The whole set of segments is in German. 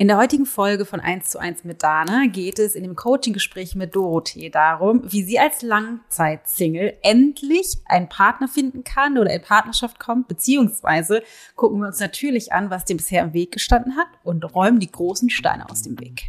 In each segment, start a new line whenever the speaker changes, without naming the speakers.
In der heutigen Folge von 1 zu 1 mit Dana geht es in dem Coaching-Gespräch mit Dorothee darum, wie sie als Langzeitsingle endlich einen Partner finden kann oder in Partnerschaft kommt, beziehungsweise gucken wir uns natürlich an, was dem bisher im Weg gestanden hat und räumen die großen Steine aus dem Weg.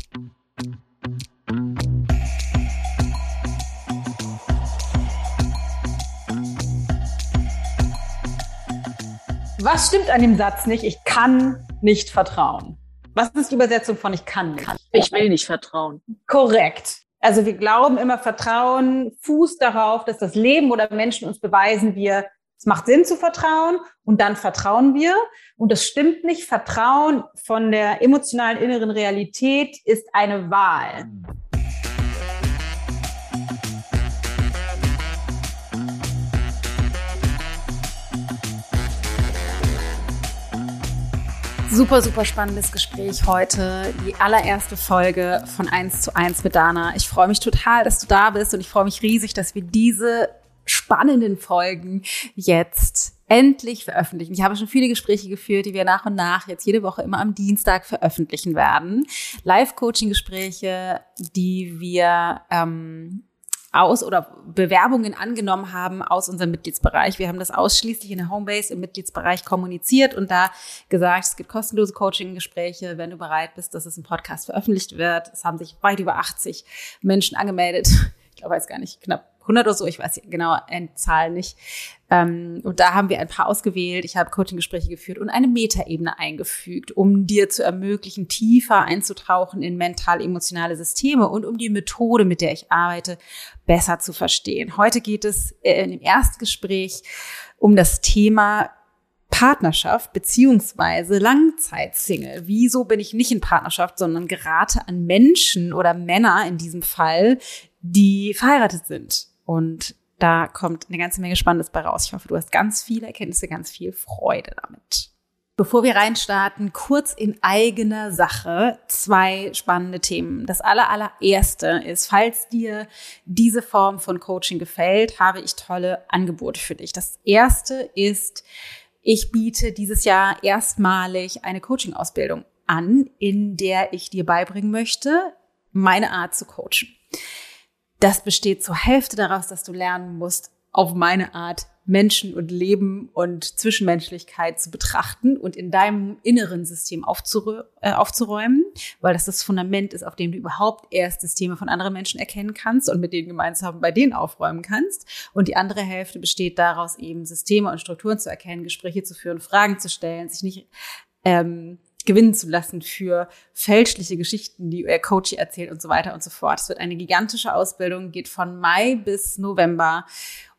Was stimmt an dem Satz nicht? Ich kann nicht vertrauen. Was ist die Übersetzung von ich kann nicht?
Ich will nicht vertrauen.
Korrekt. Also wir glauben immer, Vertrauen fußt darauf, dass das Leben oder Menschen uns beweisen, wir, es macht Sinn zu vertrauen und dann vertrauen wir. Und das stimmt nicht. Vertrauen von der emotionalen inneren Realität ist eine Wahl. Super, super spannendes Gespräch heute. Die allererste Folge von 1 zu 1 mit Dana. Ich freue mich total, dass du da bist und ich freue mich riesig, dass wir diese spannenden Folgen jetzt endlich veröffentlichen. Ich habe schon viele Gespräche geführt, die wir nach und nach jetzt jede Woche immer am Dienstag veröffentlichen werden. Live-Coaching-Gespräche, die wir ähm, aus oder Bewerbungen angenommen haben aus unserem Mitgliedsbereich. Wir haben das ausschließlich in der Homebase im Mitgliedsbereich kommuniziert und da gesagt, es gibt kostenlose Coaching-Gespräche, wenn du bereit bist, dass es im Podcast veröffentlicht wird. Es haben sich weit über 80 Menschen angemeldet. Ich glaube, weiß gar nicht, knapp 100 oder so, ich weiß die genaue Endzahl nicht. Ähm, und da haben wir ein paar ausgewählt. Ich habe Coaching-Gespräche geführt und eine Metaebene eingefügt, um dir zu ermöglichen, tiefer einzutauchen in mental-emotionale Systeme und um die Methode, mit der ich arbeite, besser zu verstehen. Heute geht es äh, in dem Erstgespräch um das Thema Partnerschaft beziehungsweise Langzeitsingle. Wieso bin ich nicht in Partnerschaft, sondern gerate an Menschen oder Männer in diesem Fall, die verheiratet sind? Und da kommt eine ganze Menge Spannendes bei raus. Ich hoffe, du hast ganz viele Erkenntnisse, ganz viel Freude damit. Bevor wir reinstarten, kurz in eigener Sache zwei spannende Themen. Das aller, allererste ist, falls dir diese Form von Coaching gefällt, habe ich tolle Angebote für dich. Das erste ist, ich biete dieses Jahr erstmalig eine Coaching-Ausbildung an, in der ich dir beibringen möchte, meine Art zu coachen das besteht zur Hälfte daraus, dass du lernen musst, auf meine Art Menschen und Leben und Zwischenmenschlichkeit zu betrachten und in deinem inneren System äh, aufzuräumen, weil das das Fundament ist, auf dem du überhaupt erst Systeme von anderen Menschen erkennen kannst und mit denen gemeinsam bei denen aufräumen kannst. Und die andere Hälfte besteht daraus, eben Systeme und Strukturen zu erkennen, Gespräche zu führen, Fragen zu stellen, sich nicht ähm, gewinnen zu lassen für fälschliche Geschichten, die ihr Coach erzählt und so weiter und so fort. Es wird eine gigantische Ausbildung, geht von Mai bis November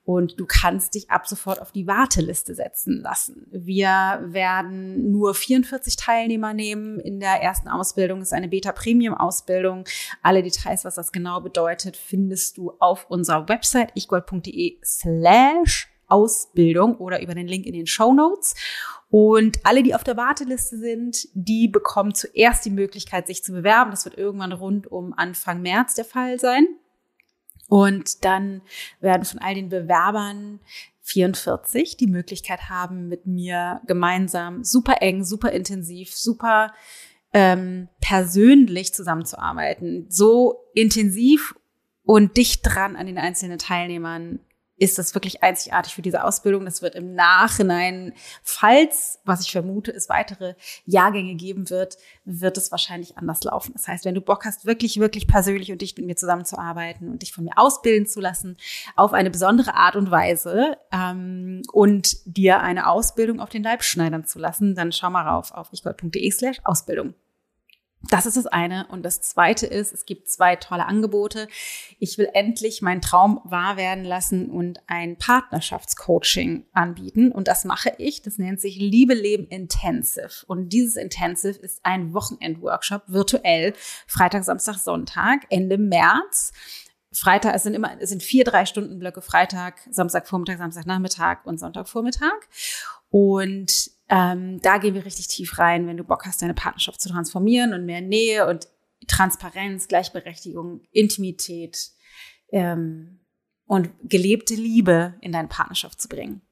und du kannst dich ab sofort auf die Warteliste setzen lassen. Wir werden nur 44 Teilnehmer nehmen in der ersten Ausbildung. Das ist eine Beta-Premium-Ausbildung. Alle Details, was das genau bedeutet, findest du auf unserer Website ichgold.de slash Ausbildung oder über den Link in den Show Notes. Und alle, die auf der Warteliste sind, die bekommen zuerst die Möglichkeit, sich zu bewerben. Das wird irgendwann rund um Anfang März der Fall sein. Und dann werden von all den Bewerbern 44 die Möglichkeit haben, mit mir gemeinsam super eng, super intensiv, super ähm, persönlich zusammenzuarbeiten. So intensiv und dicht dran an den einzelnen Teilnehmern ist das wirklich einzigartig für diese Ausbildung. Das wird im Nachhinein, falls, was ich vermute, es weitere Jahrgänge geben wird, wird es wahrscheinlich anders laufen. Das heißt, wenn du Bock hast, wirklich, wirklich persönlich und dich mit mir zusammenzuarbeiten und dich von mir ausbilden zu lassen auf eine besondere Art und Weise ähm, und dir eine Ausbildung auf den Leib schneidern zu lassen, dann schau mal rauf auf ichgold.de slash Ausbildung. Das ist das eine. Und das zweite ist, es gibt zwei tolle Angebote. Ich will endlich meinen Traum wahr werden lassen und ein Partnerschaftscoaching anbieten. Und das mache ich. Das nennt sich Liebe Leben Intensive. Und dieses Intensive ist ein Wochenendworkshop virtuell. Freitag, Samstag, Sonntag, Ende März. Freitag, es sind immer, es sind vier, drei Stunden Blöcke Freitag, Samstag, Vormittag, Samstag, Nachmittag und Sonntag, Vormittag. Und ähm, da gehen wir richtig tief rein, wenn du Bock hast, deine Partnerschaft zu transformieren und mehr Nähe und Transparenz, Gleichberechtigung, Intimität ähm, und gelebte Liebe in deine Partnerschaft zu bringen.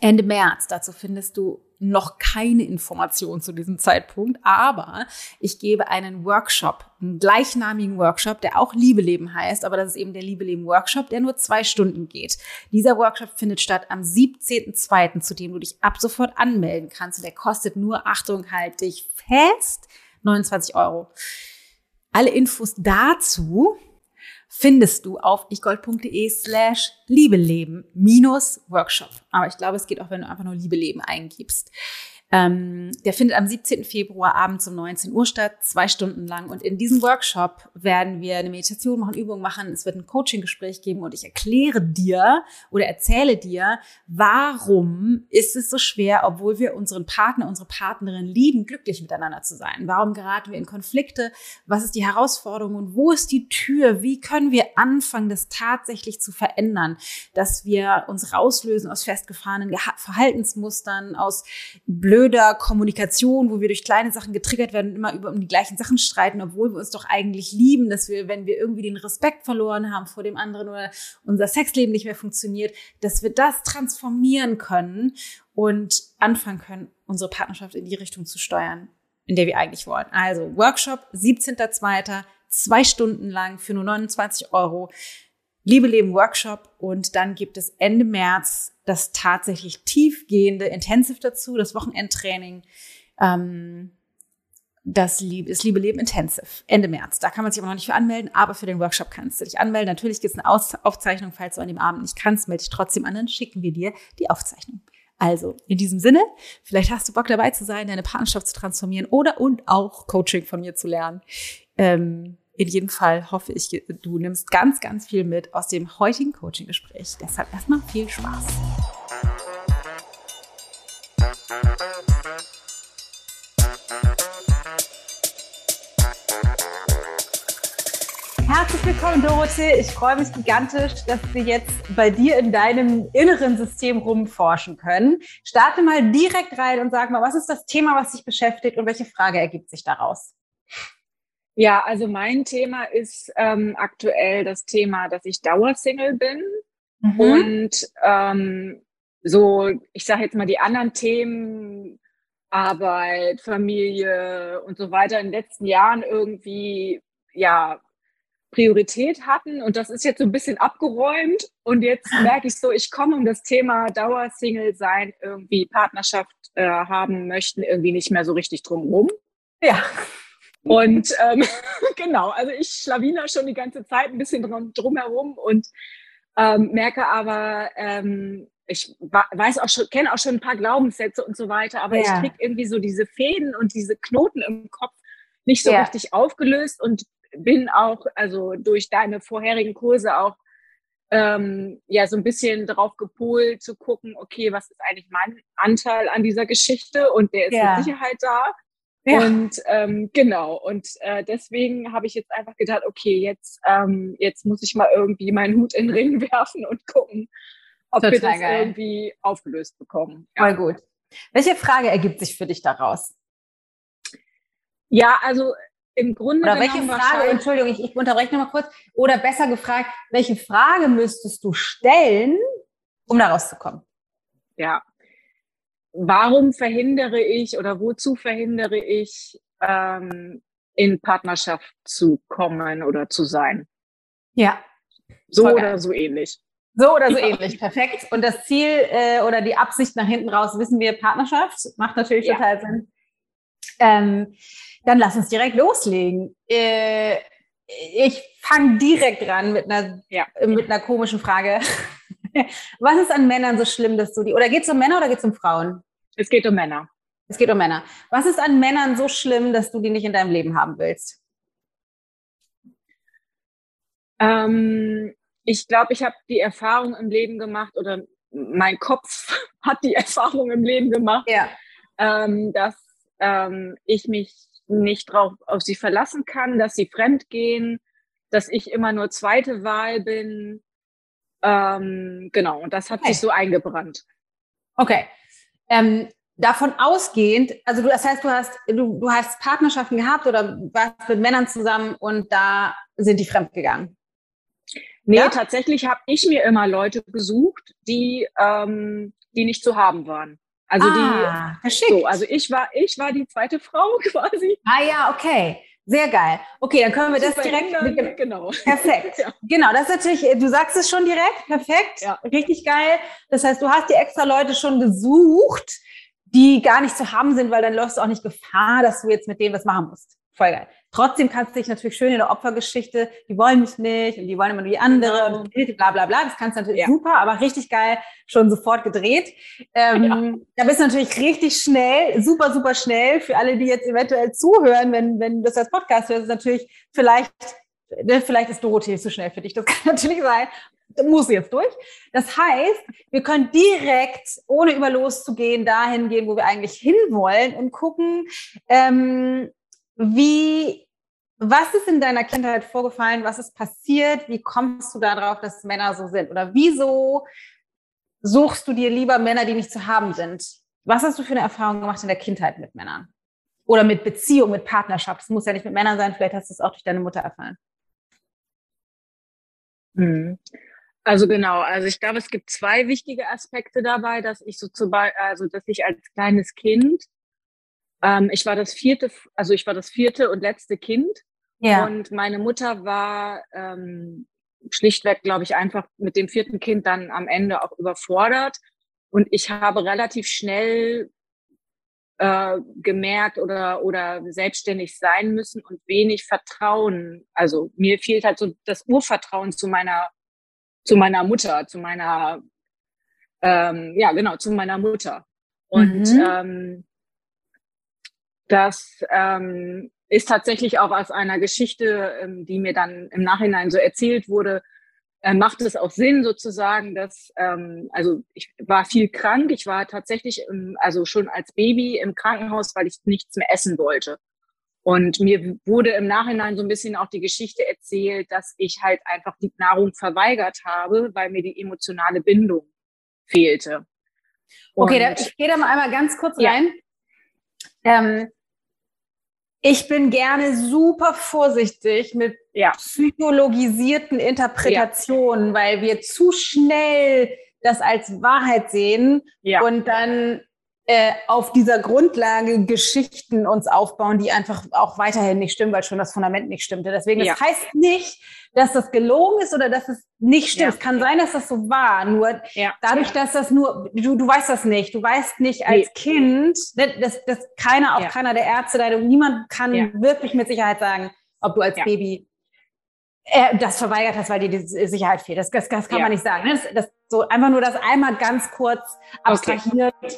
Ende März. Dazu findest du noch keine Informationen zu diesem Zeitpunkt, aber ich gebe einen Workshop, einen gleichnamigen Workshop, der auch Liebe leben heißt, aber das ist eben der Liebe leben Workshop, der nur zwei Stunden geht. Dieser Workshop findet statt am 17.02., zu dem du dich ab sofort anmelden kannst und der kostet nur, Achtung, halt dich fest, 29 Euro. Alle Infos dazu findest du auf ichgold.de slash liebeleben minus Workshop. Aber ich glaube, es geht auch, wenn du einfach nur Liebeleben eingibst. Ähm, der findet am 17. Februar abends um 19 Uhr statt, zwei Stunden lang. Und in diesem Workshop werden wir eine Meditation machen, Übungen machen. Es wird ein Coaching-Gespräch geben und ich erkläre dir oder erzähle dir, warum ist es so schwer, obwohl wir unseren Partner, unsere Partnerin lieben, glücklich miteinander zu sein. Warum geraten wir in Konflikte? Was ist die Herausforderung und wo ist die Tür? Wie können wir anfangen, das tatsächlich zu verändern, dass wir uns rauslösen aus festgefahrenen Verhaltensmustern, aus blöden blöder Kommunikation, wo wir durch kleine Sachen getriggert werden und immer über um die gleichen Sachen streiten, obwohl wir uns doch eigentlich lieben, dass wir, wenn wir irgendwie den Respekt verloren haben vor dem anderen oder unser Sexleben nicht mehr funktioniert, dass wir das transformieren können und anfangen können, unsere Partnerschaft in die Richtung zu steuern, in der wir eigentlich wollen. Also Workshop 17.02., zwei Stunden lang für nur 29 Euro. Liebe Leben Workshop und dann gibt es Ende März das tatsächlich tiefgehende Intensive dazu, das Wochenendtraining, ähm, das das Liebe Leben Intensive, Ende März. Da kann man sich aber noch nicht für anmelden, aber für den Workshop kannst du dich anmelden. Natürlich gibt es eine Aus Aufzeichnung, falls du an dem Abend nicht kannst, melde dich trotzdem an, dann schicken wir dir die Aufzeichnung. Also, in diesem Sinne, vielleicht hast du Bock dabei zu sein, deine Partnerschaft zu transformieren oder und auch Coaching von mir zu lernen. Ähm, in jedem Fall hoffe ich, du nimmst ganz, ganz viel mit aus dem heutigen Coaching-Gespräch. Deshalb erstmal viel Spaß. Herzlich willkommen, Dorothee. Ich freue mich gigantisch, dass wir jetzt bei dir in deinem inneren System rumforschen können. Starte mal direkt rein und sag mal, was ist das Thema, was dich beschäftigt und welche Frage ergibt sich daraus?
Ja, also mein Thema ist ähm, aktuell das Thema, dass ich Dauersingle bin mhm. und ähm, so, ich sage jetzt mal die anderen Themen, Arbeit, Familie und so weiter in den letzten Jahren irgendwie ja Priorität hatten und das ist jetzt so ein bisschen abgeräumt und jetzt merke ich so, ich komme um das Thema Dauersingle sein, irgendwie Partnerschaft äh, haben möchten, irgendwie nicht mehr so richtig drum rum.
Ja.
Und ähm, genau, also ich schlawiner schon die ganze Zeit ein bisschen drum, drumherum und ähm, merke aber, ähm, ich weiß auch schon, kenne auch schon ein paar Glaubenssätze und so weiter, aber ja. ich kriege irgendwie so diese Fäden und diese Knoten im Kopf nicht so ja. richtig aufgelöst und bin auch, also durch deine vorherigen Kurse auch ähm, ja so ein bisschen darauf gepolt zu gucken, okay, was ist eigentlich mein Anteil an dieser Geschichte und der ist ja. mit Sicherheit da. Ja. Und ähm, genau, und äh, deswegen habe ich jetzt einfach gedacht, okay, jetzt, ähm, jetzt muss ich mal irgendwie meinen Hut in den Ring werfen und gucken, ob Total wir das geil. irgendwie aufgelöst bekommen.
Ja. Voll gut. Welche Frage ergibt sich für dich daraus?
Ja, also im Grunde.
Oder welche Frage, Entschuldigung, ich, ich unterbreche nochmal kurz. Oder besser gefragt, welche Frage müsstest du stellen, um da rauszukommen?
Ja, warum verhindere ich oder wozu verhindere ich, ähm, in Partnerschaft zu kommen oder zu sein?
Ja.
So Voll oder geil. so ähnlich.
So oder so ähnlich, perfekt. Und das Ziel äh, oder die Absicht nach hinten raus, wissen wir, Partnerschaft, macht natürlich ja. total Sinn. Ähm, dann lass uns direkt loslegen. Äh, ich fange direkt ran mit einer, ja. mit einer komischen Frage. Was ist an Männern so schlimm, dass du die, oder geht es um Männer oder geht es um Frauen?
Es geht um Männer.
Es geht um Männer. Was ist an Männern so schlimm, dass du die nicht in deinem Leben haben willst?
Ähm, ich glaube, ich habe die Erfahrung im Leben gemacht oder mein Kopf hat die Erfahrung im Leben gemacht,
ja.
ähm, dass ähm, ich mich nicht drauf auf sie verlassen kann, dass sie fremd gehen, dass ich immer nur zweite Wahl bin. Ähm, genau, und das hat okay. sich so eingebrannt.
Okay. Ähm, davon ausgehend, also du, das heißt, du hast, du, du hast Partnerschaften gehabt oder warst mit Männern zusammen und da sind die fremdgegangen.
Nee, ja? tatsächlich habe ich mir immer Leute gesucht, die, ähm, die nicht zu haben waren. Also ah, die, so, also ich war, ich war die zweite Frau quasi.
Ah ja, okay. Sehr geil. Okay, dann können wir das direkt. Mit, genau. Perfekt. ja. Genau, das ist natürlich, du sagst es schon direkt, perfekt. Ja. Richtig geil. Das heißt, du hast dir extra Leute schon gesucht, die gar nicht zu haben sind, weil dann läufst du auch nicht Gefahr, dass du jetzt mit denen was machen musst. Voll geil. Trotzdem kannst du dich natürlich schön in der Opfergeschichte, die wollen mich nicht und die wollen immer nur die andere genau. und bla bla bla. Das kannst du natürlich ja. super, aber richtig geil, schon sofort gedreht. Ähm, ja. Da bist du natürlich richtig schnell, super, super schnell. Für alle, die jetzt eventuell zuhören, wenn, wenn du das als Podcast hörst, ist natürlich vielleicht, ne, vielleicht ist Dorothee zu schnell für dich. Das kann natürlich sein. Muss jetzt durch. Das heißt, wir können direkt, ohne über loszugehen, dahin gehen, wo wir eigentlich hinwollen und gucken, ähm, wie, was ist in deiner Kindheit vorgefallen? Was ist passiert? Wie kommst du darauf, dass Männer so sind? Oder wieso suchst du dir lieber Männer, die nicht zu haben sind? Was hast du für eine Erfahrung gemacht in der Kindheit mit Männern? Oder mit Beziehung, mit Partnerschaft? Es muss ja nicht mit Männern sein, vielleicht hast du es auch durch deine Mutter erfahren.
Hm. Also genau, also ich glaube, es gibt zwei wichtige Aspekte dabei, dass ich so zu, also dass ich als kleines Kind ähm, ich war das vierte, also ich war das vierte und letzte Kind. Ja. Und meine Mutter war ähm, schlichtweg, glaube ich, einfach mit dem vierten Kind dann am Ende auch überfordert. Und ich habe relativ schnell äh, gemerkt oder, oder selbstständig sein müssen und wenig Vertrauen. Also mir fehlt halt so das Urvertrauen zu meiner, zu meiner Mutter, zu meiner, ähm, ja, genau, zu meiner Mutter. Und mhm. ähm, das ähm, ist tatsächlich auch aus einer Geschichte, ähm, die mir dann im Nachhinein so erzählt wurde, äh, macht es auch Sinn sozusagen, dass, ähm, also ich war viel krank, ich war tatsächlich, im, also schon als Baby im Krankenhaus, weil ich nichts mehr essen wollte. Und mir wurde im Nachhinein so ein bisschen auch die Geschichte erzählt, dass ich halt einfach die Nahrung verweigert habe, weil mir die emotionale Bindung fehlte.
Und okay, da, ich gehe da mal einmal ganz kurz rein. Ja. Ähm, ich bin gerne super vorsichtig mit ja. psychologisierten Interpretationen, ja. weil wir zu schnell das als Wahrheit sehen ja. und dann äh, auf dieser Grundlage Geschichten uns aufbauen, die einfach auch weiterhin nicht stimmen, weil schon das Fundament nicht stimmte. Deswegen, ja. das heißt nicht, dass das gelogen ist oder dass es nicht stimmt. Ja. Es kann sein, dass das so war. Nur ja. dadurch, dass das nur, du, du weißt das nicht. Du weißt nicht als nee. Kind, ne, dass, dass keiner, auch keiner der Ärzte, niemand kann wirklich mit Sicherheit sagen, ob du als Baby äh, das verweigert hast, weil dir die Sicherheit fehlt. Das, das, das kann ja. man nicht sagen. Das, das, so einfach nur das einmal ganz kurz abstrahiert. Okay,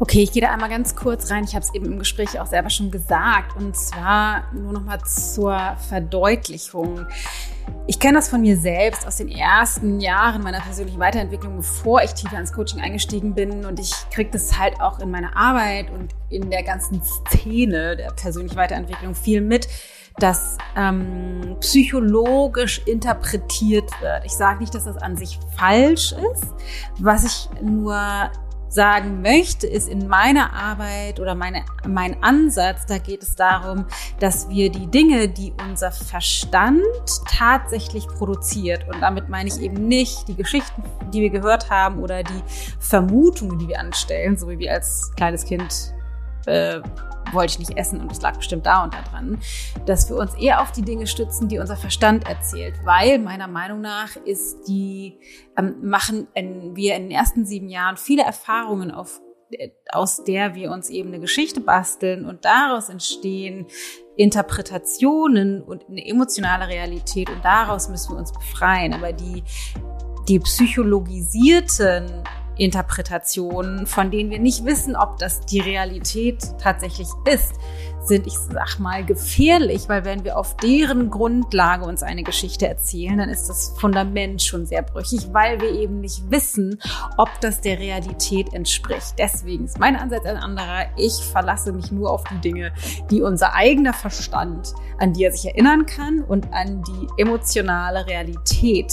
okay ich gehe da einmal ganz kurz rein. Ich habe es eben im Gespräch auch selber schon gesagt. Und zwar nur noch mal zur Verdeutlichung. Ich kenne das von mir selbst aus den ersten Jahren meiner persönlichen Weiterentwicklung, bevor ich tiefer ins Coaching eingestiegen bin. Und ich kriege das halt auch in meiner Arbeit und in der ganzen Szene der persönlichen Weiterentwicklung viel mit das ähm, psychologisch interpretiert wird. Ich sage nicht, dass das an sich falsch ist. Was ich nur sagen möchte, ist in meiner Arbeit oder meine, mein Ansatz, da geht es darum, dass wir die Dinge, die unser Verstand tatsächlich produziert, und damit meine ich eben nicht die Geschichten, die wir gehört haben oder die Vermutungen, die wir anstellen, so wie wir als kleines Kind äh, wollte ich nicht essen und es lag bestimmt da und da dran, dass wir uns eher auf die Dinge stützen, die unser Verstand erzählt, weil meiner Meinung nach ist die, ähm, machen in, wir in den ersten sieben Jahren viele Erfahrungen auf äh, aus der wir uns eben eine Geschichte basteln und daraus entstehen Interpretationen und eine emotionale Realität und daraus müssen wir uns befreien. Aber die, die psychologisierten Interpretationen, von denen wir nicht wissen, ob das die Realität tatsächlich ist, sind, ich sag mal, gefährlich, weil wenn wir auf deren Grundlage uns eine Geschichte erzählen, dann ist das Fundament schon sehr brüchig, weil wir eben nicht wissen, ob das der Realität entspricht. Deswegen ist mein Ansatz ein anderer. Ich verlasse mich nur auf die Dinge, die unser eigener Verstand, an die er sich erinnern kann und an die emotionale Realität,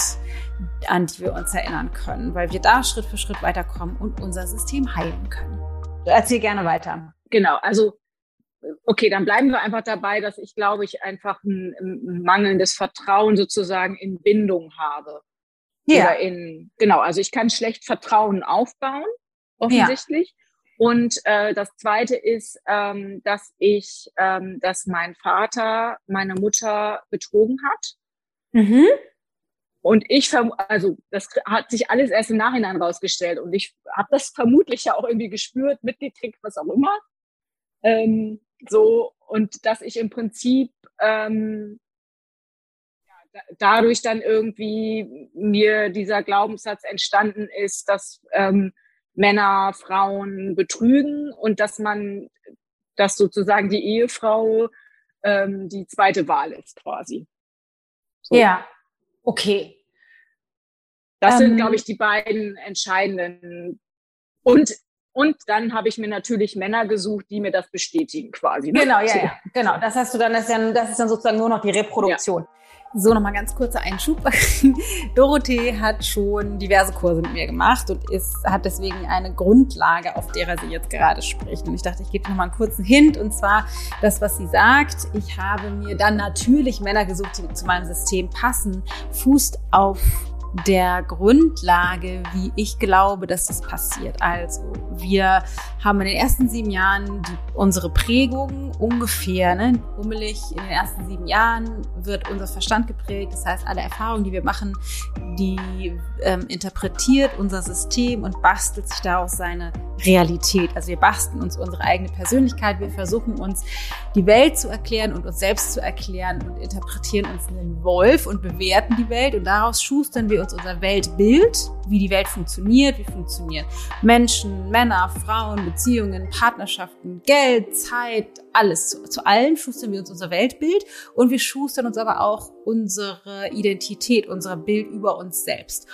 an die wir uns erinnern können, weil wir da Schritt für Schritt weiterkommen und unser System heilen können. Erzähl gerne weiter.
Genau, also okay, dann bleiben wir einfach dabei, dass ich, glaube ich, einfach ein, ein mangelndes Vertrauen sozusagen in Bindung habe. Ja. Oder in, genau, also ich kann schlecht Vertrauen aufbauen, offensichtlich. Ja. Und äh, das Zweite ist, ähm, dass ich, ähm, dass mein Vater meine Mutter betrogen hat. Mhm. Und ich, also das hat sich alles erst im Nachhinein rausgestellt. Und ich habe das vermutlich ja auch irgendwie gespürt, mitgekriegt, was auch immer. Ähm, so, und dass ich im Prinzip ähm, ja, dadurch dann irgendwie mir dieser Glaubenssatz entstanden ist, dass ähm, Männer Frauen betrügen und dass man, dass sozusagen die Ehefrau ähm, die zweite Wahl ist quasi.
So. Ja, okay.
Das ähm, sind, glaube ich, die beiden entscheidenden. Und, und dann habe ich mir natürlich Männer gesucht, die mir das bestätigen quasi.
Ne? Genau, ja, ja, genau. Das hast du dann, das ist, ja, das ist dann sozusagen nur noch die Reproduktion. Ja. So, nochmal ganz kurzer Einschub. Dorothee hat schon diverse Kurse mit mir gemacht und ist, hat deswegen eine Grundlage, auf der sie jetzt gerade spricht. Und ich dachte, ich gebe nochmal einen kurzen Hint und zwar das, was sie sagt. Ich habe mir dann natürlich Männer gesucht, die zu meinem System passen, fußt auf der Grundlage, wie ich glaube, dass das passiert. Also, wir haben in den ersten sieben Jahren die, unsere Prägung ungefähr, ne, bummelig, in den ersten sieben Jahren wird unser Verstand geprägt. Das heißt, alle Erfahrungen, die wir machen, die ähm, interpretiert unser System und bastelt sich daraus seine Realität. Also wir basteln uns unsere eigene Persönlichkeit, wir versuchen uns die Welt zu erklären und uns selbst zu erklären und interpretieren uns einen Wolf und bewerten die Welt und daraus schustern wir uns unser Weltbild, wie die Welt funktioniert, wie funktionieren Menschen, Männer, Frauen, Beziehungen, Partnerschaften, Geld, Zeit, alles. Zu, zu allen schustern wir uns unser Weltbild und wir schustern uns aber auch unsere Identität, unser Bild über uns selbst.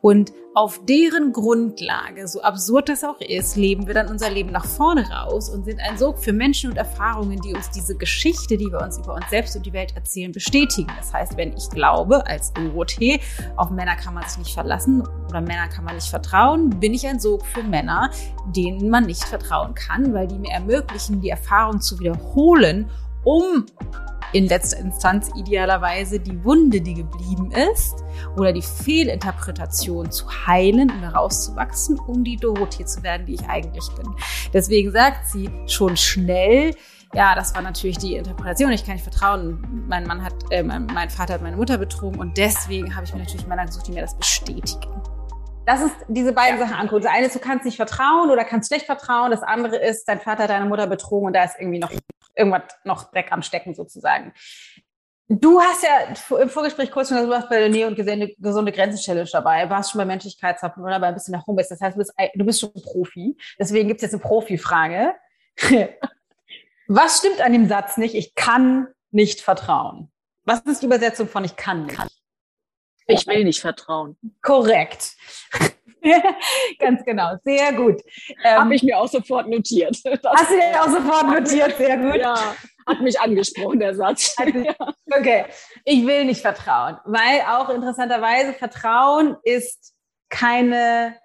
Und auf deren Grundlage, so absurd das auch ist, leben wir dann unser Leben nach vorne raus und sind ein Sog für Menschen und Erfahrungen, die uns diese Geschichte, die wir uns über uns selbst und die Welt erzählen, bestätigen. Das heißt, wenn ich glaube, als Dorothee, auf Männer kann man sich nicht verlassen oder Männer kann man nicht vertrauen, bin ich ein Sog für Männer, denen man nicht vertrauen kann, weil die mir ermöglichen, die Erfahrung zu wiederholen, um in letzter Instanz idealerweise die Wunde, die geblieben ist, oder die Fehlinterpretation zu heilen und herauszuwachsen, um die Dorothee zu werden, die ich eigentlich bin. Deswegen sagt sie schon schnell, ja, das war natürlich die Interpretation. Ich kann nicht vertrauen. Mein Mann hat, äh, mein Vater hat meine Mutter betrogen und deswegen habe ich mir natürlich Männer gesucht, die mir das bestätigen. Das ist diese beiden ja. Sachen angucken. Das eine ist, du kannst nicht vertrauen oder kannst schlecht vertrauen. Das andere ist, dein Vater hat deine Mutter betrogen und da ist irgendwie noch irgendwas noch Dreck am Stecken sozusagen. Du hast ja im Vorgespräch kurz schon gesagt, du warst bei der Nähe- und gesunde Grenzen-Challenge dabei, warst schon bei Menschlichkeitshafen oder bei ein bisschen nach Homebase. Das heißt, du bist, du bist schon Profi. Deswegen gibt es jetzt eine Profi-Frage. Was stimmt an dem Satz nicht? Ich kann nicht vertrauen. Was ist die Übersetzung von ich kann nicht?
Ich will nicht vertrauen.
Korrekt. Ganz genau, sehr gut.
Ähm, Habe ich mir auch sofort notiert.
Das hast du dir auch sofort notiert, sehr gut.
Ja, hat mich angesprochen, der Satz. Also,
okay, ich will nicht vertrauen, weil auch interessanterweise Vertrauen ist keine,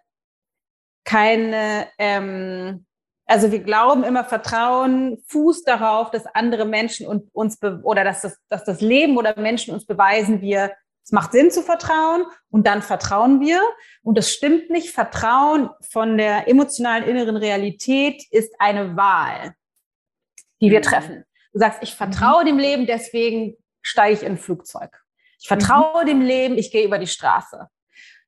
keine, ähm, also wir glauben immer, Vertrauen fußt darauf, dass andere Menschen uns oder dass das, dass das Leben oder Menschen uns beweisen, wir es macht Sinn zu vertrauen und dann vertrauen wir. Und das stimmt nicht. Vertrauen von der emotionalen inneren Realität ist eine Wahl, die wir mhm. treffen. Du sagst, ich vertraue mhm. dem Leben, deswegen steige ich in ein Flugzeug. Ich vertraue mhm. dem Leben, ich gehe über die Straße.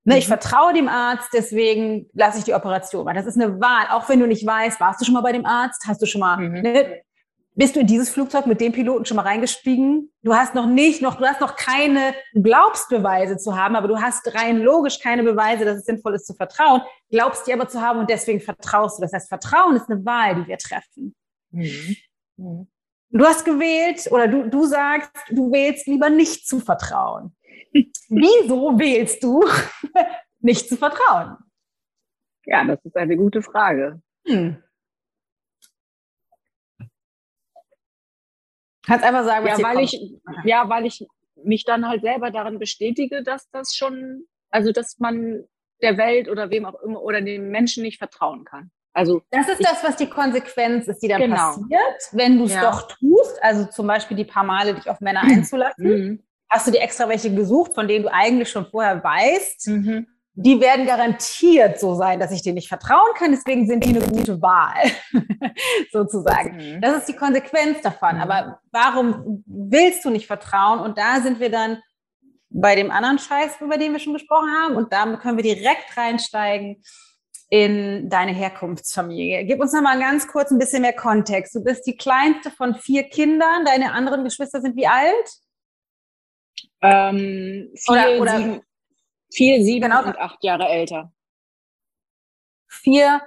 Ne, ich mhm. vertraue dem Arzt, deswegen lasse ich die Operation. Das ist eine Wahl, auch wenn du nicht weißt, warst du schon mal bei dem Arzt, hast du schon mal, mhm. ne, bist du in dieses Flugzeug mit dem Piloten schon mal reingestiegen? Du hast noch nicht, noch, du hast noch keine, du glaubst Beweise zu haben, aber du hast rein logisch keine Beweise, dass es sinnvoll ist zu vertrauen, glaubst die aber zu haben und deswegen vertraust du. Das heißt, Vertrauen ist eine Wahl, die wir treffen. Mhm. Mhm. Du hast gewählt oder du, du sagst, du wählst lieber nicht zu vertrauen. Wieso wählst du nicht zu vertrauen?
Ja, das ist eine gute Frage. Hm.
Kannst einfach sagen,
ja, weil kommt. ich, ja, weil ich mich dann halt selber darin bestätige, dass das schon, also dass man der Welt oder wem auch immer oder den Menschen nicht vertrauen kann. Also
das ist
ich,
das, was die Konsequenz ist, die dann
Genau.
passiert, wenn du es
Ja.
doch tust. Also zum Beispiel die paar Male dich auf Männer einzulassen.
Mhm.
Hast du dir extra welche gesucht, von denen du eigentlich schon vorher weißt,
Mhm.
Die werden garantiert so sein, dass ich denen nicht vertrauen kann. Deswegen sind die eine gute Wahl, sozusagen.
Mhm.
Das ist die Konsequenz davon.
Mhm.
Aber warum willst du nicht vertrauen? Und da sind wir dann bei dem anderen Scheiß, über den wir schon gesprochen haben. Und damit können wir direkt reinsteigen in deine Herkunftsfamilie. Gib uns noch mal ganz kurz ein bisschen mehr Kontext. Du bist die kleinste von vier Kindern. Deine anderen Geschwister sind wie alt?
Ähm, vier,
Oder- oder-
sieben, vier, sieben
Genau.
und acht Jahre älter.
Vier,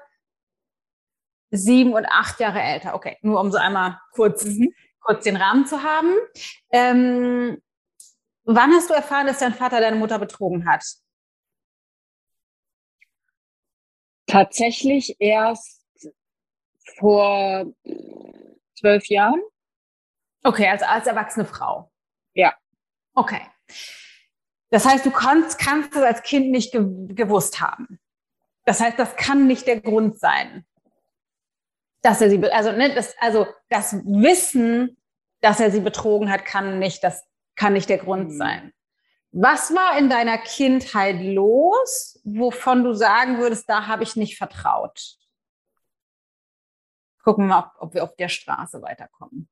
sieben und acht Jahre älter. Okay, nur um so einmal kurz,
Mhm.
kurz den Rahmen zu haben. Ähm, wann hast du erfahren, dass dein Vater deine Mutter betrogen hat?
Tatsächlich erst vor zwölf Jahren.
Okay, also als erwachsene Frau.
Ja.
Okay. Das heißt, du kannst, kannst es als Kind nicht ge gewusst haben. Das heißt, das kann nicht der Grund sein, dass er sie, also, ne, das, also das Wissen, dass er sie betrogen hat, kann nicht, das kann nicht der Grund
Mhm.
sein. Was war in deiner Kindheit los, wovon du sagen würdest, da habe ich nicht vertraut? Gucken wir mal, ob, wir auf der Straße weiterkommen.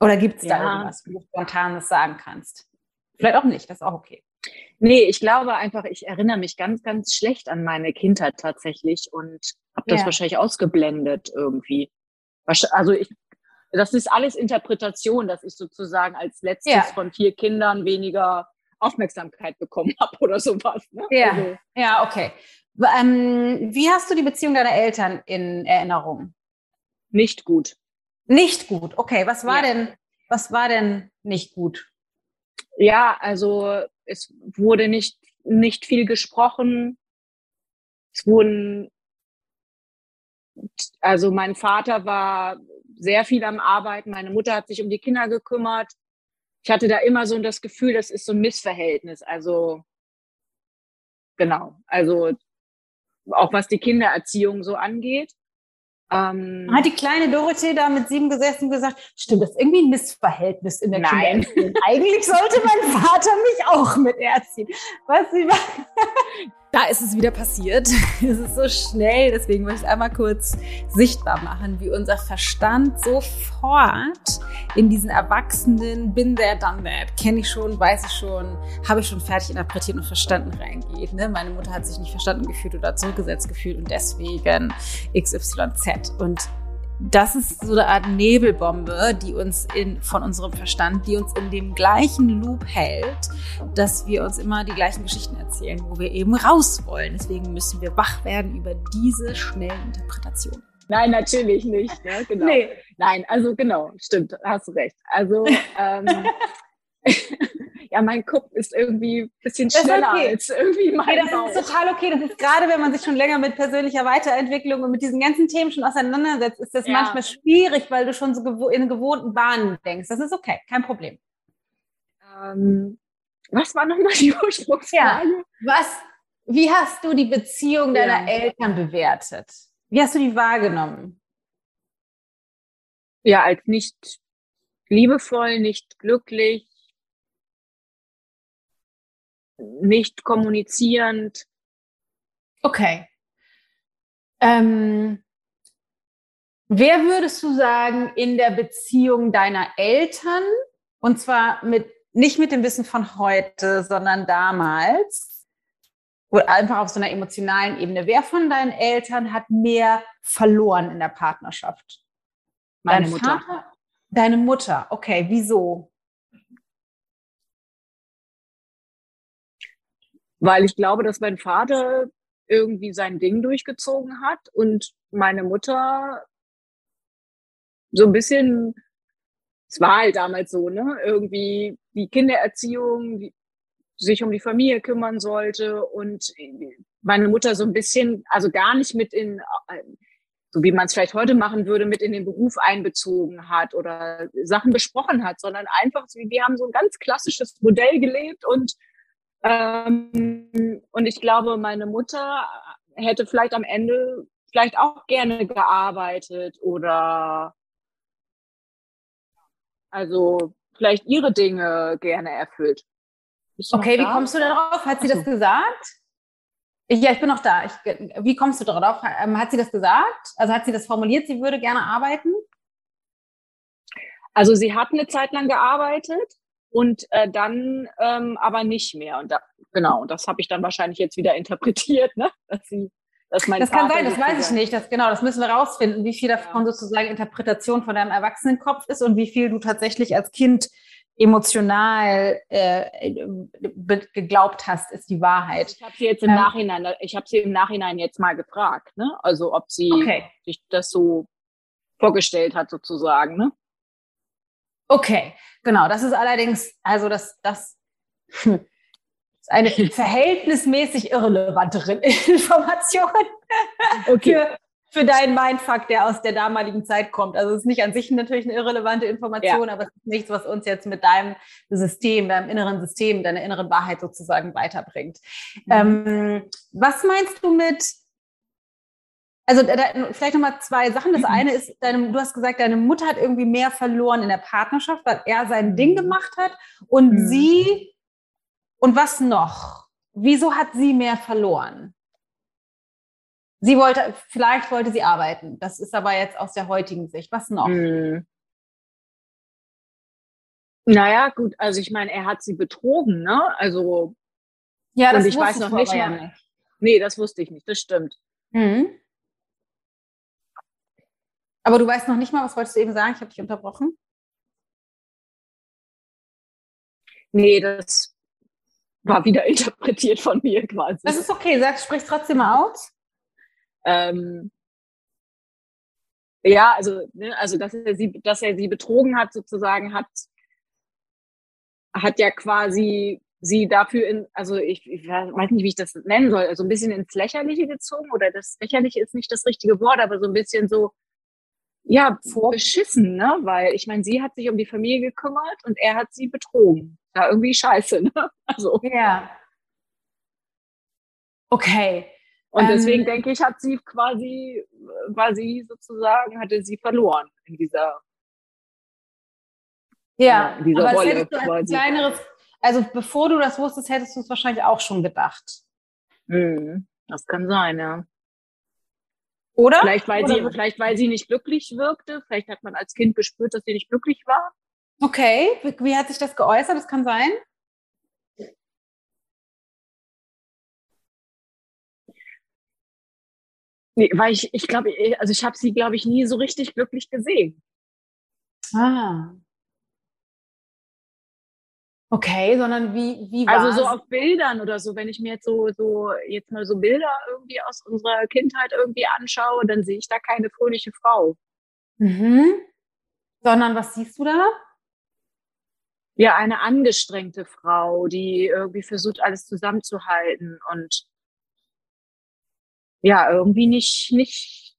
Oder gibt es da
Ja.
irgendwas, wo du spontan das sagen kannst? Vielleicht auch nicht, das ist auch okay.
Nee, ich glaube einfach, ich erinnere mich ganz, ganz schlecht an meine Kindheit tatsächlich und habe das
Ja.
wahrscheinlich ausgeblendet irgendwie. Also ich, das ist alles Interpretation, dass ich sozusagen als letztes
Ja.
von vier Kindern weniger Aufmerksamkeit bekommen habe oder sowas. Ne?
Ja.
Also,
Ja, okay. Ähm, wie hast du die Beziehung deiner Eltern in Erinnerung?
nicht gut.
Nicht gut. Okay, was war
Ja.
denn, was war denn nicht gut?
Ja, also es wurde nicht, nicht viel gesprochen. Es wurden, also mein Vater war sehr viel am Arbeiten, meine Mutter hat sich um die Kinder gekümmert. Ich hatte da immer so das Gefühl, das ist so ein Missverhältnis. Also genau, also auch was die Kindererziehung so angeht. Ähm,
Hat die kleine Dorothee da mit sieben gesessen und gesagt, stimmt, das ist irgendwie ein Missverhältnis in der
Nein.
Eigentlich sollte mein Vater mich auch mit erziehen. Was sie Da ist es wieder passiert. Es ist so schnell, deswegen möchte ich einmal kurz sichtbar machen, wie unser Verstand sofort in diesen erwachsenen Bin there, done that, kenne ich schon, weiß ich schon, habe ich schon fertig interpretiert und verstanden reingeht. Ne? Meine Mutter hat sich nicht verstanden gefühlt oder zurückgesetzt gefühlt und deswegen XYZ. Und das ist so eine Art Nebelbombe, die uns in, von unserem Verstand, die uns in dem gleichen Loop hält, dass wir uns immer die gleichen Geschichten erzählen, wo wir eben raus wollen. Deswegen müssen wir wach werden über diese schnellen Interpretationen.
Nein, natürlich nicht. Ne? Genau. Nein, also genau, stimmt, hast du recht. Also ähm, ja, mein Kopf ist irgendwie ein bisschen
Das
schneller
okay.
als irgendwie mein
Okay, das ist total okay. Das ist gerade, wenn man sich schon länger mit persönlicher Weiterentwicklung und mit diesen ganzen Themen schon auseinandersetzt, ist das
Ja.
manchmal schwierig, weil du schon so gewo in gewohnten Bahnen denkst. Das ist okay, kein Problem.
ähm, was war nochmal die Ursprungsfrage?
Was, wie hast du die Beziehung deiner
Ja.
Eltern bewertet? Wie hast du die wahrgenommen?
Ja, als nicht liebevoll, nicht glücklich, nicht kommunizierend.
Okay. Ähm, wer würdest du sagen in der Beziehung deiner Eltern, und zwar mit, nicht mit dem Wissen von heute, sondern damals, oder einfach auf so einer emotionalen Ebene, wer von deinen Eltern hat mehr verloren in der Partnerschaft?
Meine
Dein
Mutter.
Vater? Deine Mutter, okay, wieso?
Weil ich glaube, dass mein Vater irgendwie sein Ding durchgezogen hat und meine Mutter so ein bisschen, es war halt damals so, ne, irgendwie die Kindererziehung, die sich um die Familie kümmern sollte und meine Mutter so ein bisschen, also gar nicht mit in, so wie man es vielleicht heute machen würde, mit in den Beruf einbezogen hat oder Sachen besprochen hat, sondern einfach, wir haben so ein ganz klassisches Modell gelebt und ähm, und ich glaube, meine Mutter hätte vielleicht am Ende vielleicht auch gerne gearbeitet oder also vielleicht ihre Dinge gerne erfüllt.
Okay, wie kommst du darauf? Hat sie das gesagt? Ja, ich bin noch da. Ich, wie kommst du darauf? Ähm, hat sie das gesagt? Also hat sie das formuliert, sie würde gerne arbeiten?
Also sie hat eine Zeit lang gearbeitet und äh, dann ähm, aber nicht mehr. Und da, genau, das habe ich dann wahrscheinlich jetzt wieder interpretiert, ne? dass sie das
kann sein, das weiß ich nicht. Das, genau, das müssen wir rausfinden, wie viel davon ja. sozusagen Interpretation von deinem Erwachsenenkopf ist und wie viel du tatsächlich als Kind emotional äh, geglaubt hast, ist die Wahrheit.
Ich habe sie jetzt im ähm, Nachhinein, ich habe sie im Nachhinein jetzt mal gefragt, ne? Also ob sie okay. sich das so vorgestellt hat sozusagen, ne?
Okay, genau. Das ist allerdings, also das, das ist eine verhältnismäßig irrelevante Information okay. für, für deinen Mindfuck, der aus der damaligen Zeit kommt. Also es ist nicht an sich natürlich eine irrelevante Information, ja. aber es ist nichts, was uns jetzt mit deinem System, deinem inneren System, deiner inneren Wahrheit sozusagen weiterbringt. Mhm. Ähm, was meinst du mit also da, vielleicht nochmal zwei Sachen. Das eine ist, deine, du hast gesagt, deine Mutter hat irgendwie mehr verloren in der Partnerschaft, weil er sein Ding mhm. gemacht hat und mhm. sie und was noch? Wieso hat sie mehr verloren? Sie wollte, vielleicht wollte sie arbeiten. Das ist aber jetzt aus der heutigen Sicht. Was noch? Mhm.
Naja, gut, also ich meine, er hat sie betrogen, ne? Also
ja, das und ich weiß noch nicht,
ja nicht. Nee, das wusste ich nicht, das stimmt. Mhm.
Aber du weißt noch nicht mal, was wolltest du eben sagen? Ich habe dich unterbrochen.
Nee, das war wieder interpretiert von mir quasi.
Das ist okay, sag, sprich trotzdem mal aus.
Ähm, ja, also, ne, also dass er sie, dass er sie betrogen hat, sozusagen, hat, hat ja quasi sie dafür in, also ich, ich weiß nicht, wie ich das nennen soll, also ein bisschen ins Lächerliche gezogen oder das Lächerliche ist nicht das richtige Wort, aber so ein bisschen so, ja, vorbeschissen, ne? Weil ich meine, sie hat sich um die Familie gekümmert und er hat sie betrogen. Ja, irgendwie scheiße, ne?
Also. Ja. Okay.
Und deswegen ähm, denke ich, hat sie quasi, war sie sozusagen, hatte sie verloren in dieser,
ja, in dieser aber Rolle. Du quasi. Kleineres, also bevor du das wusstest, hättest du es wahrscheinlich auch schon gedacht.
Hm, das kann sein, ja.
Oder?
Vielleicht weil,
Oder
sie, vielleicht, weil sie nicht glücklich wirkte. Vielleicht hat man als Kind gespürt, dass sie nicht glücklich war.
Okay, wie hat sich das geäußert? Das kann sein.
Nee, weil ich, ich glaube, also ich habe sie, glaube ich, nie so richtig glücklich gesehen.
Ah. Okay, sondern wie, wie
war Also so auf Bildern oder so, wenn ich mir jetzt so, so, jetzt mal so Bilder irgendwie aus unserer Kindheit irgendwie anschaue, dann sehe ich da keine fröhliche Frau.
Mhm. Sondern was siehst du da?
Ja, eine angestrengte Frau, die irgendwie versucht, alles zusammenzuhalten und ja, irgendwie nicht, nicht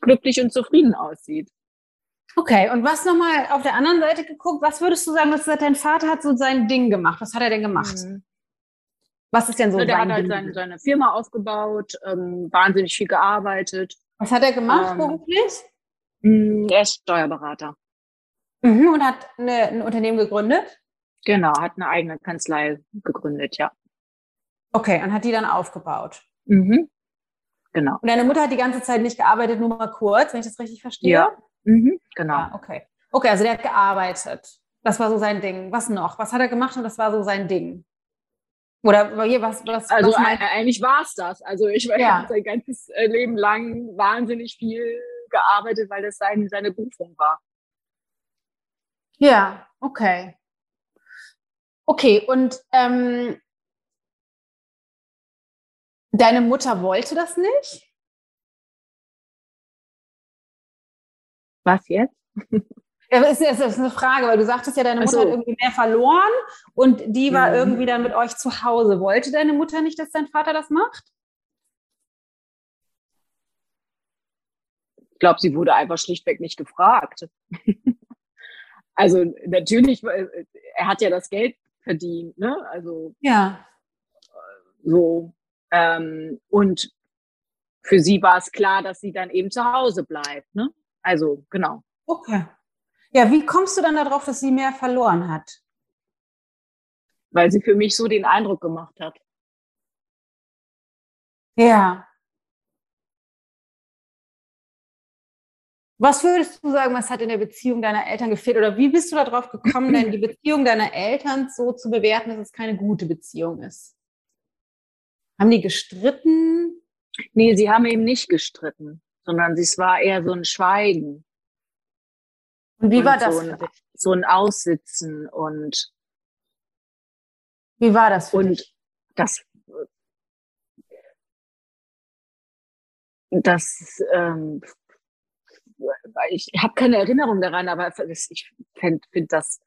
glücklich und zufrieden aussieht.
Okay, und was nochmal auf der anderen Seite geguckt, was würdest du sagen, was dein Vater hat so sein Ding gemacht? Was hat er denn gemacht? Mhm. Was ist denn so
ja, Der hat halt seine, seine, Firma aufgebaut, ähm, wahnsinnig viel gearbeitet.
Was hat er gemacht ähm, beruflich?
Mh, er ist Steuerberater.
Mhm, und hat eine, ein Unternehmen gegründet?
Genau, hat eine eigene Kanzlei gegründet, ja.
Okay, und hat die dann aufgebaut?
Mhm. Genau.
Und deine Mutter hat die ganze Zeit nicht gearbeitet, nur mal kurz, wenn ich das richtig verstehe?
Ja, Mhm, genau.
Ah, okay. Okay, also der hat gearbeitet. Das war so sein Ding. Was noch? Was hat er gemacht und das war so sein Ding? Oder was, was,
also
was
mein... eigentlich war es das. Also ich ja. habe sein ganzes äh, Leben lang wahnsinnig viel gearbeitet, weil das sein, seine Berufung war.
Ja, okay. Okay, und ähm, deine Mutter wollte das nicht?
Was jetzt?
Ja, das ist, das ist eine Frage, weil du sagtest ja, deine Mutter so. hat irgendwie mehr verloren und die war mhm. irgendwie dann mit euch zu Hause. Wollte deine Mutter nicht, dass dein Vater das macht?
Ich glaube, sie wurde einfach schlichtweg nicht gefragt. also natürlich, äh, er hat ja das Geld verdient, ne? Also
ja.
So. Ähm, und für sie war es klar, dass sie dann eben zu Hause bleibt. Ne? Also, genau.
Okay. Ja, wie kommst du dann darauf, dass sie mehr verloren hat?
Weil sie für mich so den Eindruck gemacht hat.
Ja. Was würdest du sagen, was hat in der Beziehung deiner Eltern gefehlt? Oder wie bist du darauf gekommen, denn die Beziehung deiner Eltern so zu bewerten, dass es keine gute Beziehung ist? Haben die gestritten?
Nee, sie haben eben nicht gestritten, sondern es war eher so ein Schweigen.
Und wie und war das
so ein, so ein Aussitzen und
wie war das für
und
dich?
das das ähm, ich habe keine Erinnerung daran, aber ich finde find das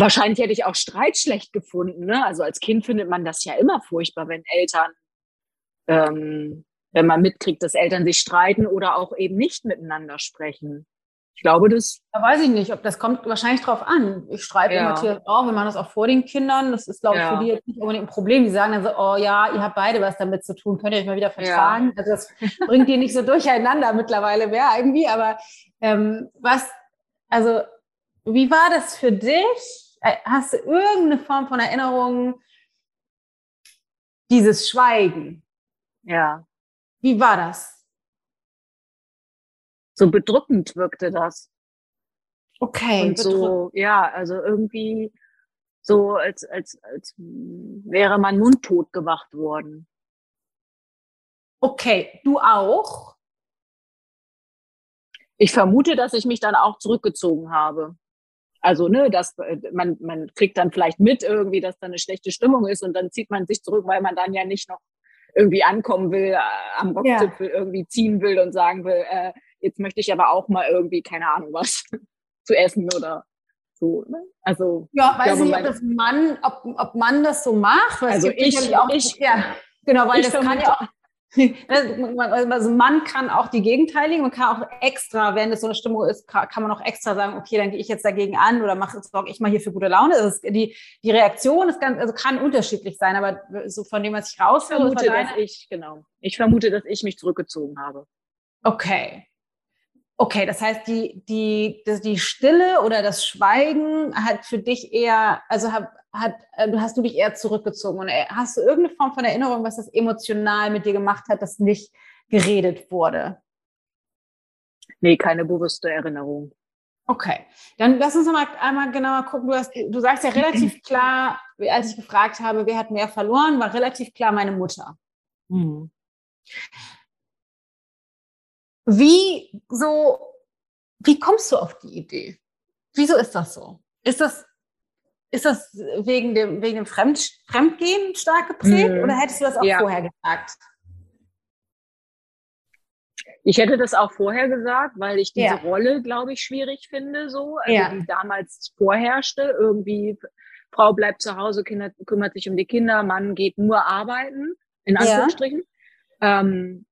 wahrscheinlich hätte ich auch Streit schlecht gefunden. Ne? Also als Kind findet man das ja immer furchtbar, wenn Eltern, ähm, wenn man mitkriegt, dass Eltern sich streiten oder auch eben nicht miteinander sprechen. Ich glaube, das.
Da weiß ich nicht, ob das kommt wahrscheinlich drauf an. Ich streite ja. Matthias auch, wir machen das auch vor den Kindern. Das ist, glaube ich, ja. für die jetzt nicht unbedingt ein Problem. Die sagen dann so, oh ja, ihr habt beide was damit zu tun, könnt ihr euch mal wieder vertragen. Ja. Also das bringt die nicht so durcheinander mittlerweile mehr irgendwie. Aber ähm, was, also, wie war das für dich? Äh, hast du irgendeine Form von Erinnerung, dieses Schweigen?
Ja.
Wie war das?
so bedrückend wirkte das.
Okay.
Und so, ja, also irgendwie so, als, als, als wäre man mundtot gemacht worden.
Okay, du auch?
Ich vermute, dass ich mich dann auch zurückgezogen habe. Also, ne, dass man, man kriegt dann vielleicht mit irgendwie, dass da eine schlechte Stimmung ist und dann zieht man sich zurück, weil man dann ja nicht noch irgendwie ankommen will, äh, am Rockzipfel ja. irgendwie ziehen will und sagen will, äh, jetzt möchte ich aber auch mal irgendwie, keine Ahnung, was zu essen oder so. Ne? Also
ja, weiß glaube, nicht, ob das Mann, ob, ob man das so macht.
also ich, auch, ich,
ja, genau, weil das kann ja auch. Also man kann auch die Gegenteiligen und kann auch extra, wenn es so eine Stimmung ist, kann, man auch extra sagen, okay, dann gehe ich jetzt dagegen an oder mache sorge ich mal hier für gute Laune. Also die, die Reaktion ist ganz, also kann unterschiedlich sein, aber so von dem, was ich raushöre,
ich vermute, dass ich genau. Ich vermute, dass ich mich zurückgezogen habe.
Okay. Okay, das heißt, die, die, das, die Stille oder das Schweigen hat für dich eher, also hat, hat, äh, hast du dich eher zurückgezogen und äh, hast du irgendeine Form von Erinnerung, was das emotional mit dir gemacht hat, dass nicht geredet wurde?
Nee, keine bewusste Erinnerung.
Okay, dann lass uns mal einmal genauer gucken. Du, hast, du sagst ja relativ klar, als ich gefragt habe, wer hat mehr verloren, war relativ klar meine Mutter. Mhm. Wie so, wie kommst du auf die Idee? Wieso ist das so? Ist das, ist das wegen dem, wegen dem Fremd, Fremdgehen stark geprägt mhm. oder hättest du das auch ja. vorher gesagt?
Ich hätte das auch vorher gesagt, weil ich diese ja. Rolle, glaube ich, schwierig finde, so, also ja. die damals vorherrschte. Irgendwie, Frau bleibt zu Hause, Kinder, kümmert sich um die Kinder, Mann geht nur arbeiten, in Anführungsstrichen. Ähm,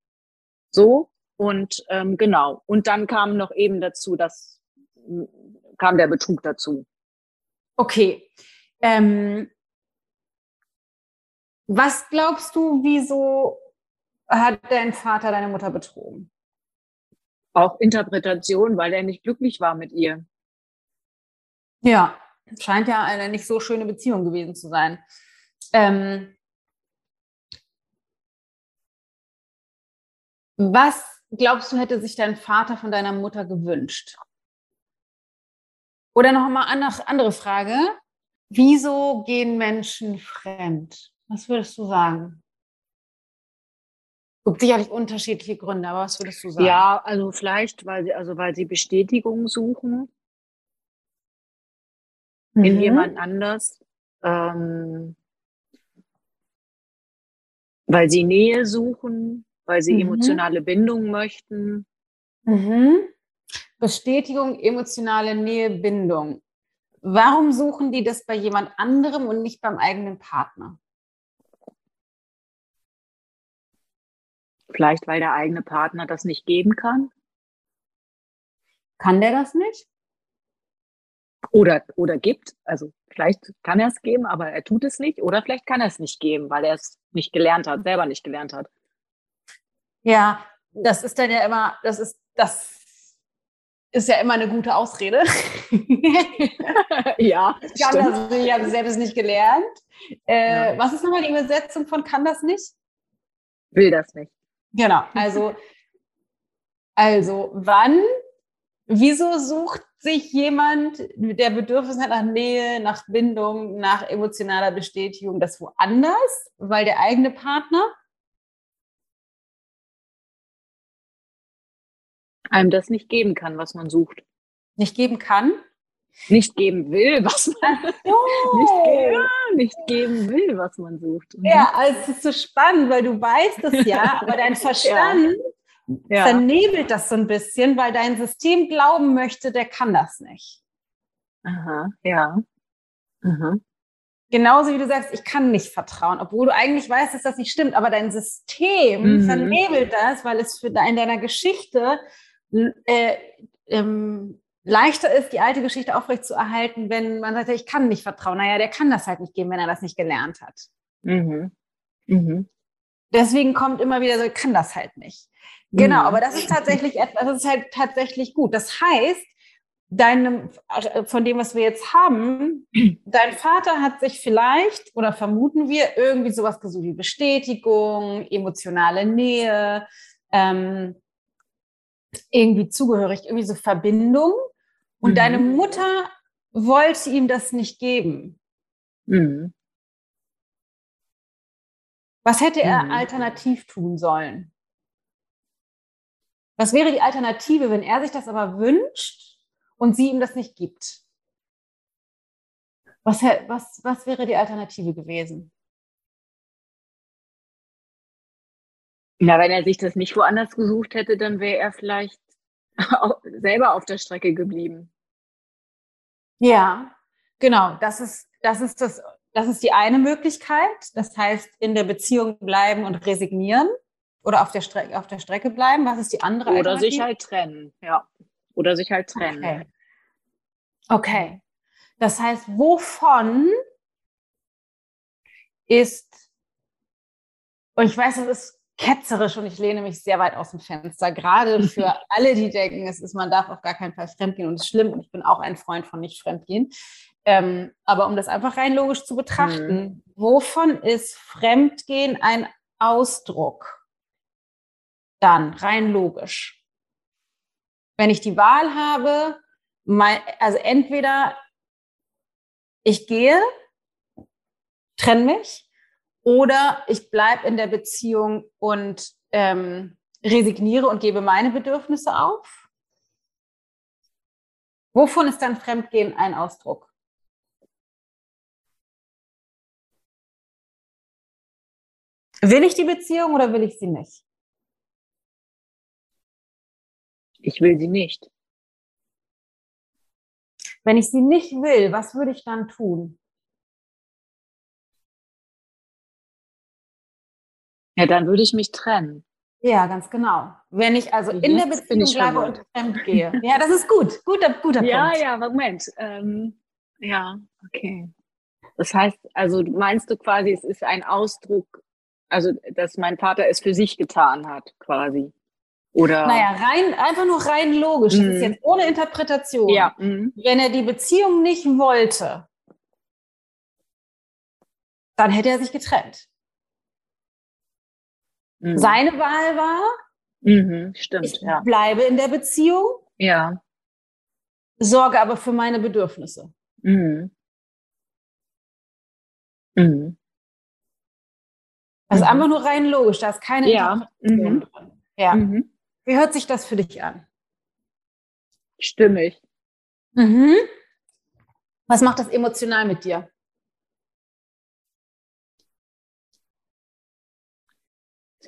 so. Und ähm, genau. Und dann kam noch eben dazu, dass kam der Betrug dazu.
Okay. Ähm, was glaubst du, wieso hat dein Vater deine Mutter betrogen?
Auch Interpretation, weil er nicht glücklich war mit ihr.
Ja, scheint ja eine nicht so schöne Beziehung gewesen zu sein. Ähm, was glaubst du, hätte sich dein Vater von deiner Mutter gewünscht? Oder noch mal eine andere Frage. Wieso gehen Menschen fremd? Was würdest du sagen? Gibt sicherlich unterschiedliche Gründe, aber was würdest du sagen?
Ja, also vielleicht, weil sie, also weil sie Bestätigung suchen mhm. in jemand anders, ähm, weil sie Nähe suchen, weil sie mhm. emotionale Bindung möchten.
Mhm. Bestätigung, emotionale Nähe, Bindung. Warum suchen die das bei jemand anderem und nicht beim eigenen Partner?
Vielleicht, weil der eigene Partner das nicht geben kann.
Kann der das nicht?
Oder, oder gibt. Also vielleicht kann er es geben, aber er tut es nicht. Oder vielleicht kann er es nicht geben, weil er es nicht gelernt hat, selber nicht gelernt hat.
Ja, das ist dann ja immer, das ist, das ist ja immer eine gute Ausrede.
ja.
Ich kann das nicht, also sie hat es nicht gelernt. Äh, ja. Was ist nochmal die Übersetzung von kann das nicht?
Will das nicht.
Genau, also, also wann, wieso sucht sich jemand, der Bedürfnis hat nach Nähe, nach Bindung, nach emotionaler Bestätigung, das woanders, weil der eigene Partner
einem das nicht geben kann, was man sucht.
Nicht geben kann?
Nicht geben will, was man oh. nicht, nicht, geben will, was man sucht.
Mhm. Ja, also es ist so spannend, weil du weißt es ja, aber dein Verstand ja. vernebelt das so ein bisschen, weil dein System glauben möchte, der kann das nicht.
Aha, ja.
Aha. Genauso wie du sagst, ich kann nicht vertrauen, obwohl du eigentlich weißt, dass das nicht stimmt, aber dein System mhm. vernebelt das, weil es für in deiner Geschichte äh, ähm, leichter ist, die alte Geschichte aufrechtzuerhalten, wenn man sagt, ich kann nicht vertrauen. Naja, der kann das halt nicht geben, wenn er das nicht gelernt hat. Mhm. Mhm. Deswegen kommt immer wieder so, ich kann das halt nicht. Genau, mhm. aber das ist tatsächlich etwas, das ist halt tatsächlich gut. Das heißt, deinem, äh, von dem, was wir jetzt haben, dein Vater hat sich vielleicht oder vermuten wir irgendwie sowas gesucht wie Bestätigung, emotionale Nähe, ähm, irgendwie zugehörig, irgendwie so Verbindung. Und mhm. deine Mutter wollte ihm das nicht geben. Mhm. Was hätte er mhm. alternativ tun sollen? Was wäre die Alternative, wenn er sich das aber wünscht und sie ihm das nicht gibt? Was, was, was wäre die Alternative gewesen?
Na, wenn er sich das nicht woanders gesucht hätte, dann wäre er vielleicht selber auf der Strecke geblieben.
Ja, genau. Das ist, das ist das, das ist die eine Möglichkeit. Das heißt, in der Beziehung bleiben und resignieren oder auf der Strecke, auf der Strecke bleiben. Was ist die andere
Oder sich halt trennen, ja. Oder sich halt trennen.
Okay. okay. Das heißt, wovon ist, und ich weiß, es ist ketzerisch und ich lehne mich sehr weit aus dem Fenster. Gerade für alle, die denken, es ist, man darf auf gar keinen Fall fremdgehen und es ist schlimm. Und ich bin auch ein Freund von nicht fremdgehen. Ähm, aber um das einfach rein logisch zu betrachten, mhm. wovon ist Fremdgehen ein Ausdruck? Dann rein logisch. Wenn ich die Wahl habe, mein, also entweder ich gehe, trenne mich oder ich bleibe in der Beziehung und ähm, resigniere und gebe meine Bedürfnisse auf? Wovon ist dann Fremdgehen ein Ausdruck? Will ich die Beziehung oder will ich sie nicht?
Ich will sie nicht.
Wenn ich sie nicht will, was würde ich dann tun?
Ja, dann würde ich mich trennen.
Ja, ganz genau. Wenn ich also in der Beziehung bleibe und fremd gehe. Ja, das ist gut. Guter, guter
ja,
Punkt.
Ja, ja, Moment. Ähm, ja, okay. Das heißt, also meinst du quasi, es ist ein Ausdruck, also dass mein Vater es für sich getan hat, quasi. Oder?
Naja, rein, einfach nur rein logisch. Mhm. Das ist mhm. jetzt ohne Interpretation.
Ja. Mhm.
Wenn er die Beziehung nicht wollte, dann hätte er sich getrennt. Mhm. Seine Wahl war,
mhm, stimmt,
ich ja. bleibe in der Beziehung,
ja.
sorge aber für meine Bedürfnisse. Mhm. Mhm. Also mhm. einfach nur rein logisch, da ist keine
ja. Mhm. drin.
Ja. Mhm. Wie hört sich das für dich an?
Stimmig.
Mhm. Was macht das emotional mit dir?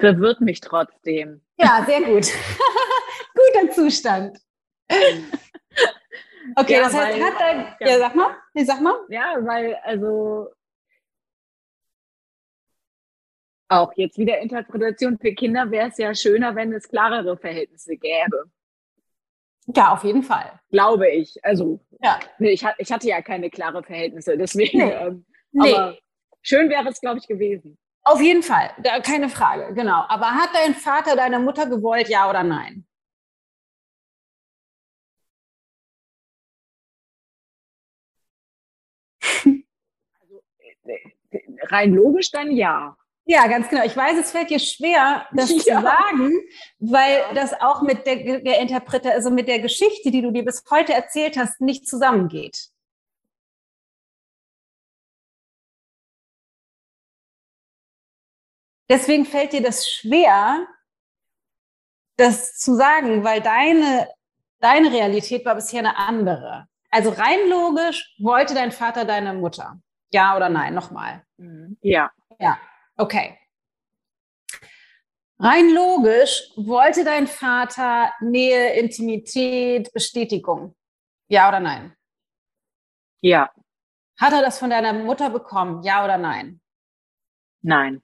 Verwirrt mich trotzdem.
Ja, sehr gut. Guter Zustand. Okay, ja, das heißt, weil, hat dein. Ja. ja, sag mal. Nee, sag mal.
Ja, weil, also. Auch jetzt wieder Interpretation für Kinder wäre es ja schöner, wenn es klarere Verhältnisse gäbe.
Ja, auf jeden Fall.
Glaube ich. Also, ja. ich, ich hatte ja keine klaren Verhältnisse, deswegen. Nee. Ähm, nee. Aber schön wäre es, glaube ich, gewesen.
Auf jeden Fall, da, keine Frage, genau. Aber hat dein Vater deine Mutter gewollt, ja oder nein?
Also, äh, rein logisch dann ja.
Ja, ganz genau. Ich weiß, es fällt dir schwer, das ja. zu sagen, weil das auch mit der, der Interpreter, also mit der Geschichte, die du dir bis heute erzählt hast, nicht zusammengeht. Deswegen fällt dir das schwer, das zu sagen, weil deine, deine Realität war bisher eine andere. Also rein logisch wollte dein Vater deine Mutter. Ja oder nein? Nochmal.
Mhm. Ja.
Ja. Okay. Rein logisch wollte dein Vater Nähe, Intimität, Bestätigung. Ja oder nein?
Ja.
Hat er das von deiner Mutter bekommen? Ja oder nein?
Nein.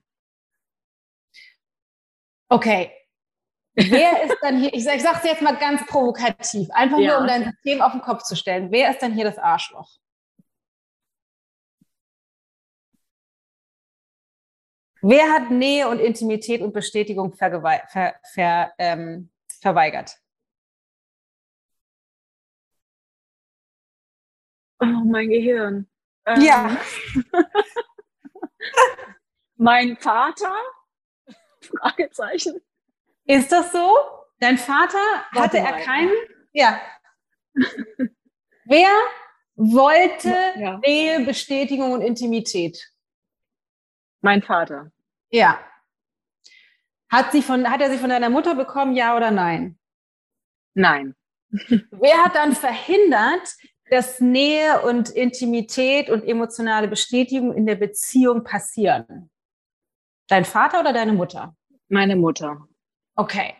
Okay. Wer ist dann hier, ich, ich sage es jetzt mal ganz provokativ, einfach ja. nur um dein System auf den Kopf zu stellen. Wer ist dann hier das Arschloch? Wer hat Nähe und Intimität und Bestätigung ver, ver, ähm, verweigert?
Oh, mein Gehirn.
Ähm, ja.
mein Vater? Fragezeichen.
Ist das so? Dein Vater hatte er keinen? Ja. Wer wollte ja. Nähe, Bestätigung und Intimität?
Mein Vater.
Ja. Hat, sie von, hat er sie von deiner Mutter bekommen, ja oder nein?
Nein.
Wer hat dann verhindert, dass Nähe und Intimität und emotionale Bestätigung in der Beziehung passieren? Dein Vater oder deine Mutter?
Meine Mutter.
Okay.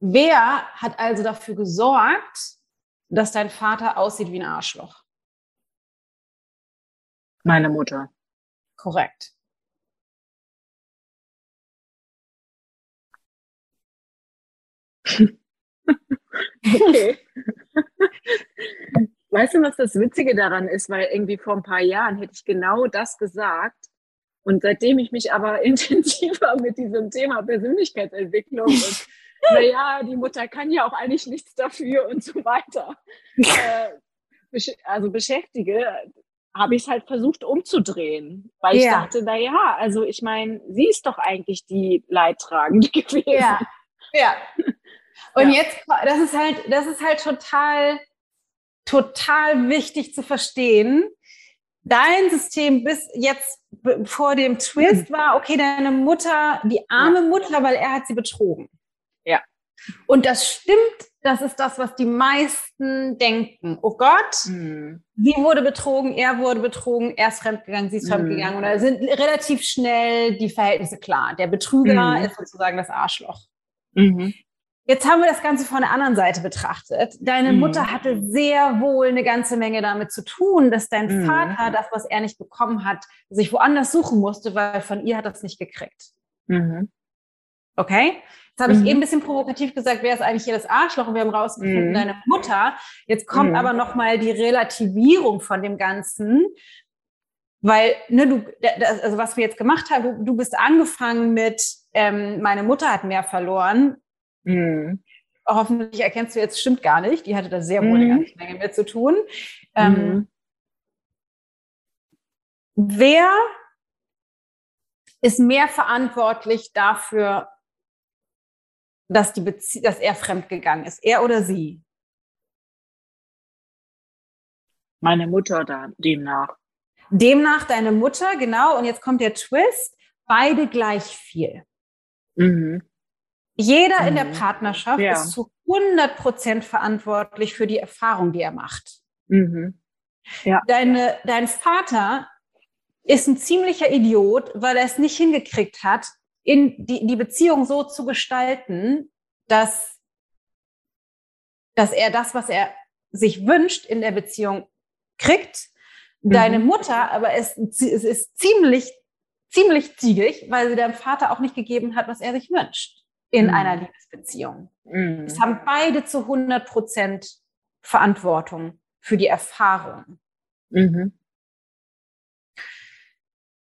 Wer hat also dafür gesorgt, dass dein Vater aussieht wie ein Arschloch?
Meine Mutter.
Korrekt.
okay. Weißt du, was das Witzige daran ist? Weil irgendwie vor ein paar Jahren hätte ich genau das gesagt. Und seitdem ich mich aber intensiver mit diesem Thema Persönlichkeitsentwicklung und naja, die Mutter kann ja auch eigentlich nichts dafür und so weiter, äh, also beschäftige, habe ich es halt versucht umzudrehen, weil ich ja. dachte, na ja, also ich meine, sie ist doch eigentlich die Leidtragende gewesen.
Ja, ja. Und ja. jetzt, das ist halt, das ist halt total, total wichtig zu verstehen. Dein System bis jetzt vor dem Twist war, okay, deine Mutter, die arme. Mutter, weil er hat sie betrogen.
Ja.
Und das stimmt, das ist das, was die meisten denken. Oh Gott, mhm. sie wurde betrogen, er wurde betrogen, er ist fremdgegangen, sie ist mhm. fremdgegangen. Oder sind relativ schnell die Verhältnisse klar. Der Betrüger mhm. ist sozusagen das Arschloch. Mhm. Jetzt haben wir das Ganze von der anderen Seite betrachtet. Deine mhm. Mutter hatte sehr wohl eine ganze Menge damit zu tun, dass dein mhm. Vater das, was er nicht bekommen hat, sich woanders suchen musste, weil von ihr hat er es nicht gekriegt. Mhm. Okay? Jetzt habe ich mhm. eben ein bisschen provokativ gesagt, wer ist eigentlich hier das Arschloch? Und wir haben rausgefunden, mhm. deine Mutter. Jetzt kommt mhm. aber nochmal die Relativierung von dem Ganzen. Weil, ne, du, das, also was wir jetzt gemacht haben, du, du bist angefangen mit, ähm, meine Mutter hat mehr verloren Mhm. Hoffentlich erkennst du jetzt, stimmt gar nicht. Die hatte da sehr wohl eine mhm. ganze Menge mit zu tun. Ähm, mhm. wer ist mehr verantwortlich dafür, dass, die Bezie dass er fremdgegangen ist? Er oder sie?
Meine Mutter da, demnach.
Demnach deine Mutter, genau. Und jetzt kommt der Twist. Beide gleich viel. Mhm. Jeder mhm. in der mhm. Partnerschaft ja. ist zu 100 Prozent verantwortlich für die Erfahrung, die er macht. Mhm. Ja. Deine, dein Vater ist ein ziemlicher Idiot, weil er es nicht hingekriegt hat, in die, die Beziehung so zu gestalten, dass, dass er das, was er sich wünscht in der Beziehung, kriegt. Mhm. Deine Mutter aber ist, ist, ist ziemlich, ziemlich ziegig, weil sie deinem Vater auch nicht gegeben hat, was er sich wünscht in mhm. einer Liebesbeziehung. Mhm. Es haben beide zu 100 Prozent Verantwortung für die Erfahrung. Mhm.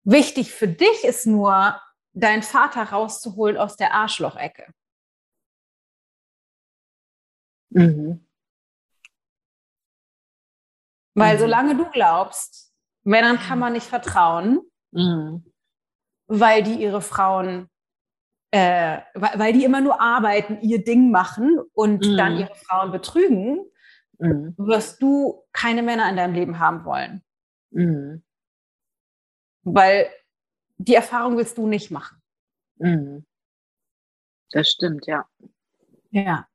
Wichtig für dich ist nur, deinen Vater rauszuholen aus der Arschlochecke.
Mhm.
Weil
Mhm.
solange du glaubst, Männern kann man nicht vertrauen,
Mhm.
weil die ihre Frauen, äh, weil, weil die immer nur arbeiten, ihr Ding machen und
Mhm.
dann ihre Frauen betrügen,
Mhm.
wirst du keine Männer in deinem Leben haben wollen.
Mhm.
Weil die Erfahrung willst du nicht machen.
Mhm. Das stimmt, ja.
Ja.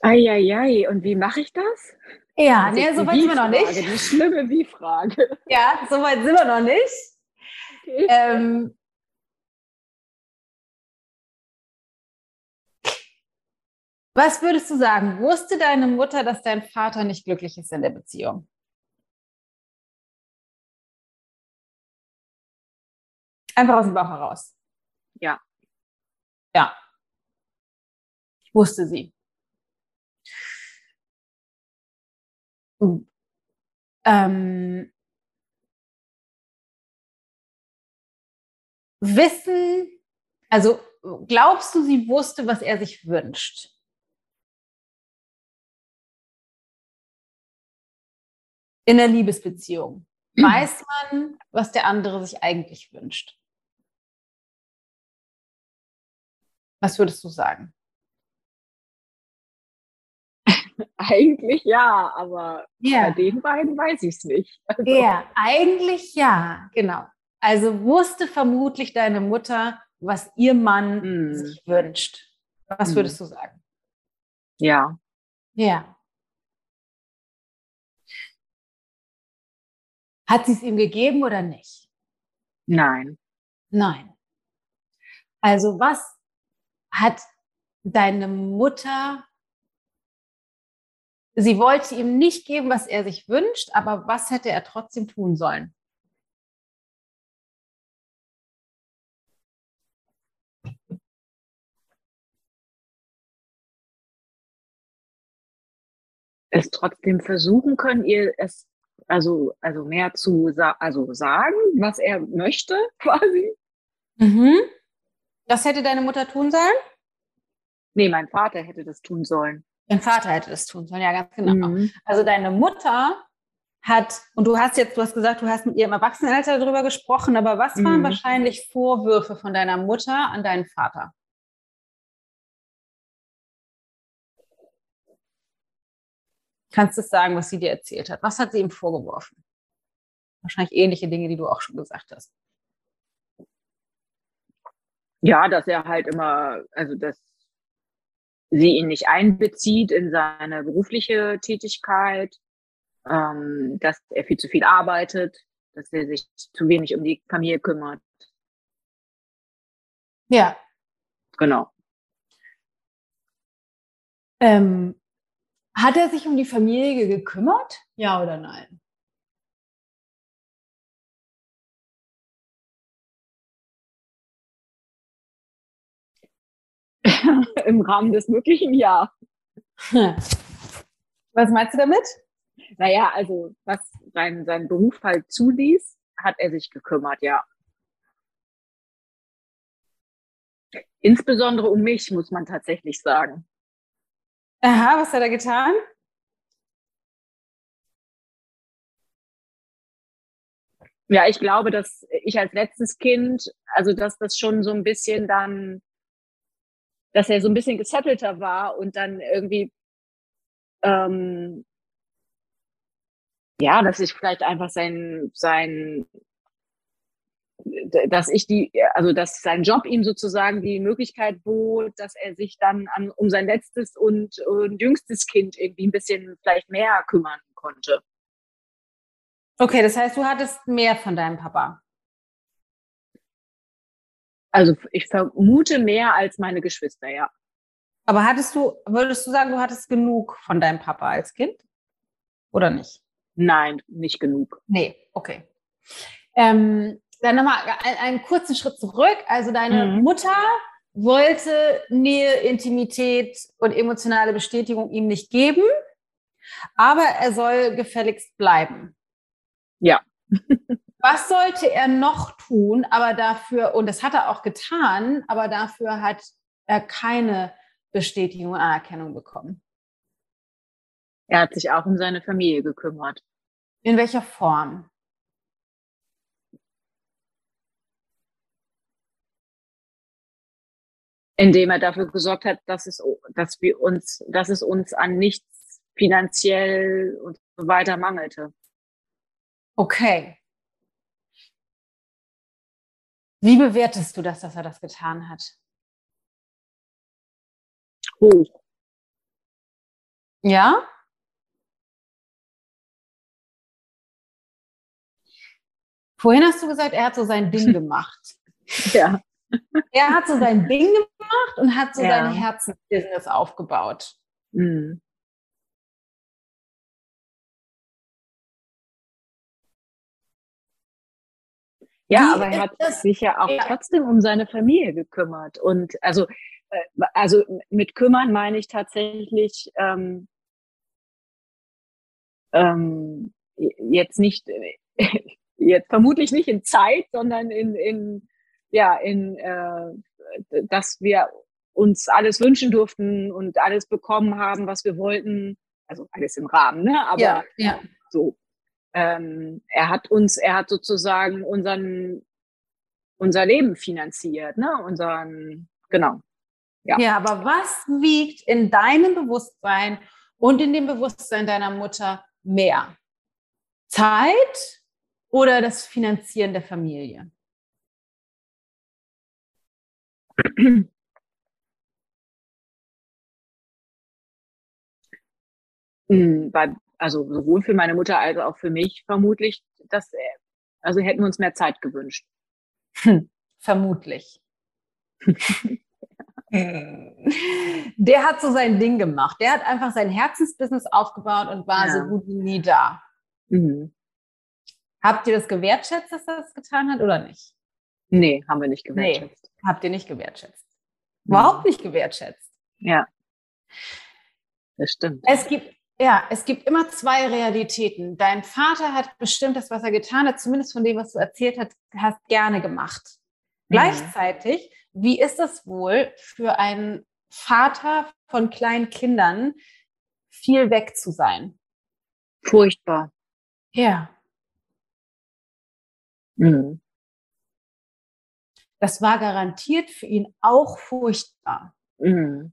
Eieiei, und wie mache ich das?
Ja,
Das
nee, so weit sind wir noch nicht.
Die schlimme Wie-Frage.
Ja, so weit sind wir noch nicht.
Okay.
Ähm, was würdest du sagen? Wusste deine Mutter, dass dein Vater nicht glücklich ist in der Beziehung? Einfach aus dem Bauch heraus.
Ja.
Ja. Wusste sie. Ähm, wissen, also glaubst du, sie wusste, was er sich wünscht? In der Liebesbeziehung. Weiß man, was der andere sich eigentlich wünscht? Was würdest du sagen?
Eigentlich ja, aber bei
Ja,
den beiden weiß ich es nicht. Also,
ja, eigentlich ja, genau. Also wusste vermutlich deine Mutter, was ihr Mann
Hm.
sich wünscht. Was
Hm.
würdest du sagen?
Ja.
Ja. Hat sie es ihm gegeben oder nicht?
Nein.
Nein. Also was hat deine Mutter, sie wollte ihm nicht geben, was er sich wünscht, aber was hätte er trotzdem tun sollen?
Es trotzdem versuchen können, ihr es also, also mehr zu sa also sagen, was er möchte, quasi.
Mhm. Das hätte deine Mutter tun sollen?
Nee, mein Vater hätte das tun sollen.
Dein Vater hätte das tun sollen, ja, ganz genau.
Mhm.
Also deine Mutter hat, und du hast jetzt, du hast gesagt, du hast mit ihr im Erwachsenenalter darüber gesprochen, aber was waren
Mhm.
wahrscheinlich Vorwürfe von deiner Mutter an deinen Vater? Kannst du es sagen, was sie dir erzählt hat? Was hat sie ihm vorgeworfen? Wahrscheinlich ähnliche Dinge, die du auch schon gesagt hast.
Ja, dass er halt immer, also dass sie ihn nicht einbezieht in seine berufliche Tätigkeit, ähm, dass er viel zu viel arbeitet, dass er sich zu wenig um die Familie kümmert.
Ja.
Genau.
Ähm, hat er sich um die Familie gekümmert? Ja oder nein?
Im Rahmen des Möglichen, ja.
Was meinst du damit?
Naja, also was sein, sein Beruf halt zuließ, hat er sich gekümmert, ja. Insbesondere um mich, muss man tatsächlich sagen.
Aha, was hat er getan?
Ja, ich glaube, dass ich als letztes Kind, also dass das schon so ein bisschen dann, dass er so ein bisschen gesettelter war und dann irgendwie, ähm, ja, dass ich vielleicht einfach sein, sein, dass ich die, also dass sein Job ihm sozusagen die Möglichkeit bot, dass er sich dann an, um sein letztes und, und jüngstes Kind irgendwie ein bisschen vielleicht mehr kümmern konnte.
Okay, das heißt, du hattest mehr von deinem Papa.
Also ich vermute mehr als meine Geschwister, ja.
Aber hattest du, würdest du sagen, du hattest genug von deinem Papa als Kind? Oder nicht?
Nein, nicht genug.
Nee, okay. Ähm, dann nochmal einen, kurzen Schritt zurück. Also deine
Mhm.
Mutter wollte Nähe, Intimität und emotionale Bestätigung ihm nicht geben, aber er soll gefälligst bleiben.
Ja.
Was sollte er noch tun, aber dafür, und das hat er auch getan, aber dafür hat er keine Bestätigung und Anerkennung bekommen.
Er hat sich auch um seine Familie gekümmert.
In welcher Form?
Indem er dafür gesorgt hat, dass es, dass wir uns, dass es uns an nichts finanziell und so weiter mangelte.
Okay. Wie bewertest du das, dass er das getan hat?
Hoch.
Ja? Vorhin hast du gesagt, er hat so sein Ding gemacht.
ja.
Er hat so sein Ding gemacht und hat so ja. sein Herzensbusiness aufgebaut. Mhm.
Ja, Wie aber er hat sich ja auch ja. trotzdem um seine Familie gekümmert. Und also, äh, also mit kümmern meine ich tatsächlich ähm, ähm, jetzt nicht jetzt vermutlich nicht in Zeit, sondern in, in ja, in, äh, dass wir uns alles wünschen durften und alles bekommen haben, was wir wollten. Also alles im Rahmen, ne? Aber ja, ja. so. Ähm, er hat uns, er hat sozusagen unseren, unser Leben finanziert, ne? Unseren, genau.
Ja. ja, aber was wiegt in deinem Bewusstsein und in dem Bewusstsein deiner Mutter mehr? Zeit oder das Finanzieren der Familie?
Hm, also sowohl für meine Mutter als auch für mich vermutlich, dass, also hätten wir uns mehr Zeit gewünscht.
Hm, vermutlich. Der hat so sein Ding gemacht. Der hat einfach sein Herzensbusiness aufgebaut und war ja. so gut wie nie da. Mhm. Habt ihr das gewertschätzt, dass er das getan hat oder nicht?
Nee, haben wir nicht gewertschätzt.
Nee, habt ihr nicht gewertschätzt. Überhaupt nicht gewertschätzt.
Ja. Das stimmt.
Es gibt, ja, es gibt immer zwei Realitäten. Dein Vater hat bestimmt das, was er getan hat, zumindest von dem, was du erzählt hast, hast gerne gemacht. Mhm. Gleichzeitig, wie ist es wohl für einen Vater von kleinen Kindern, viel weg zu sein?
Furchtbar.
Ja. Mhm. Das war garantiert für ihn auch furchtbar. Mhm.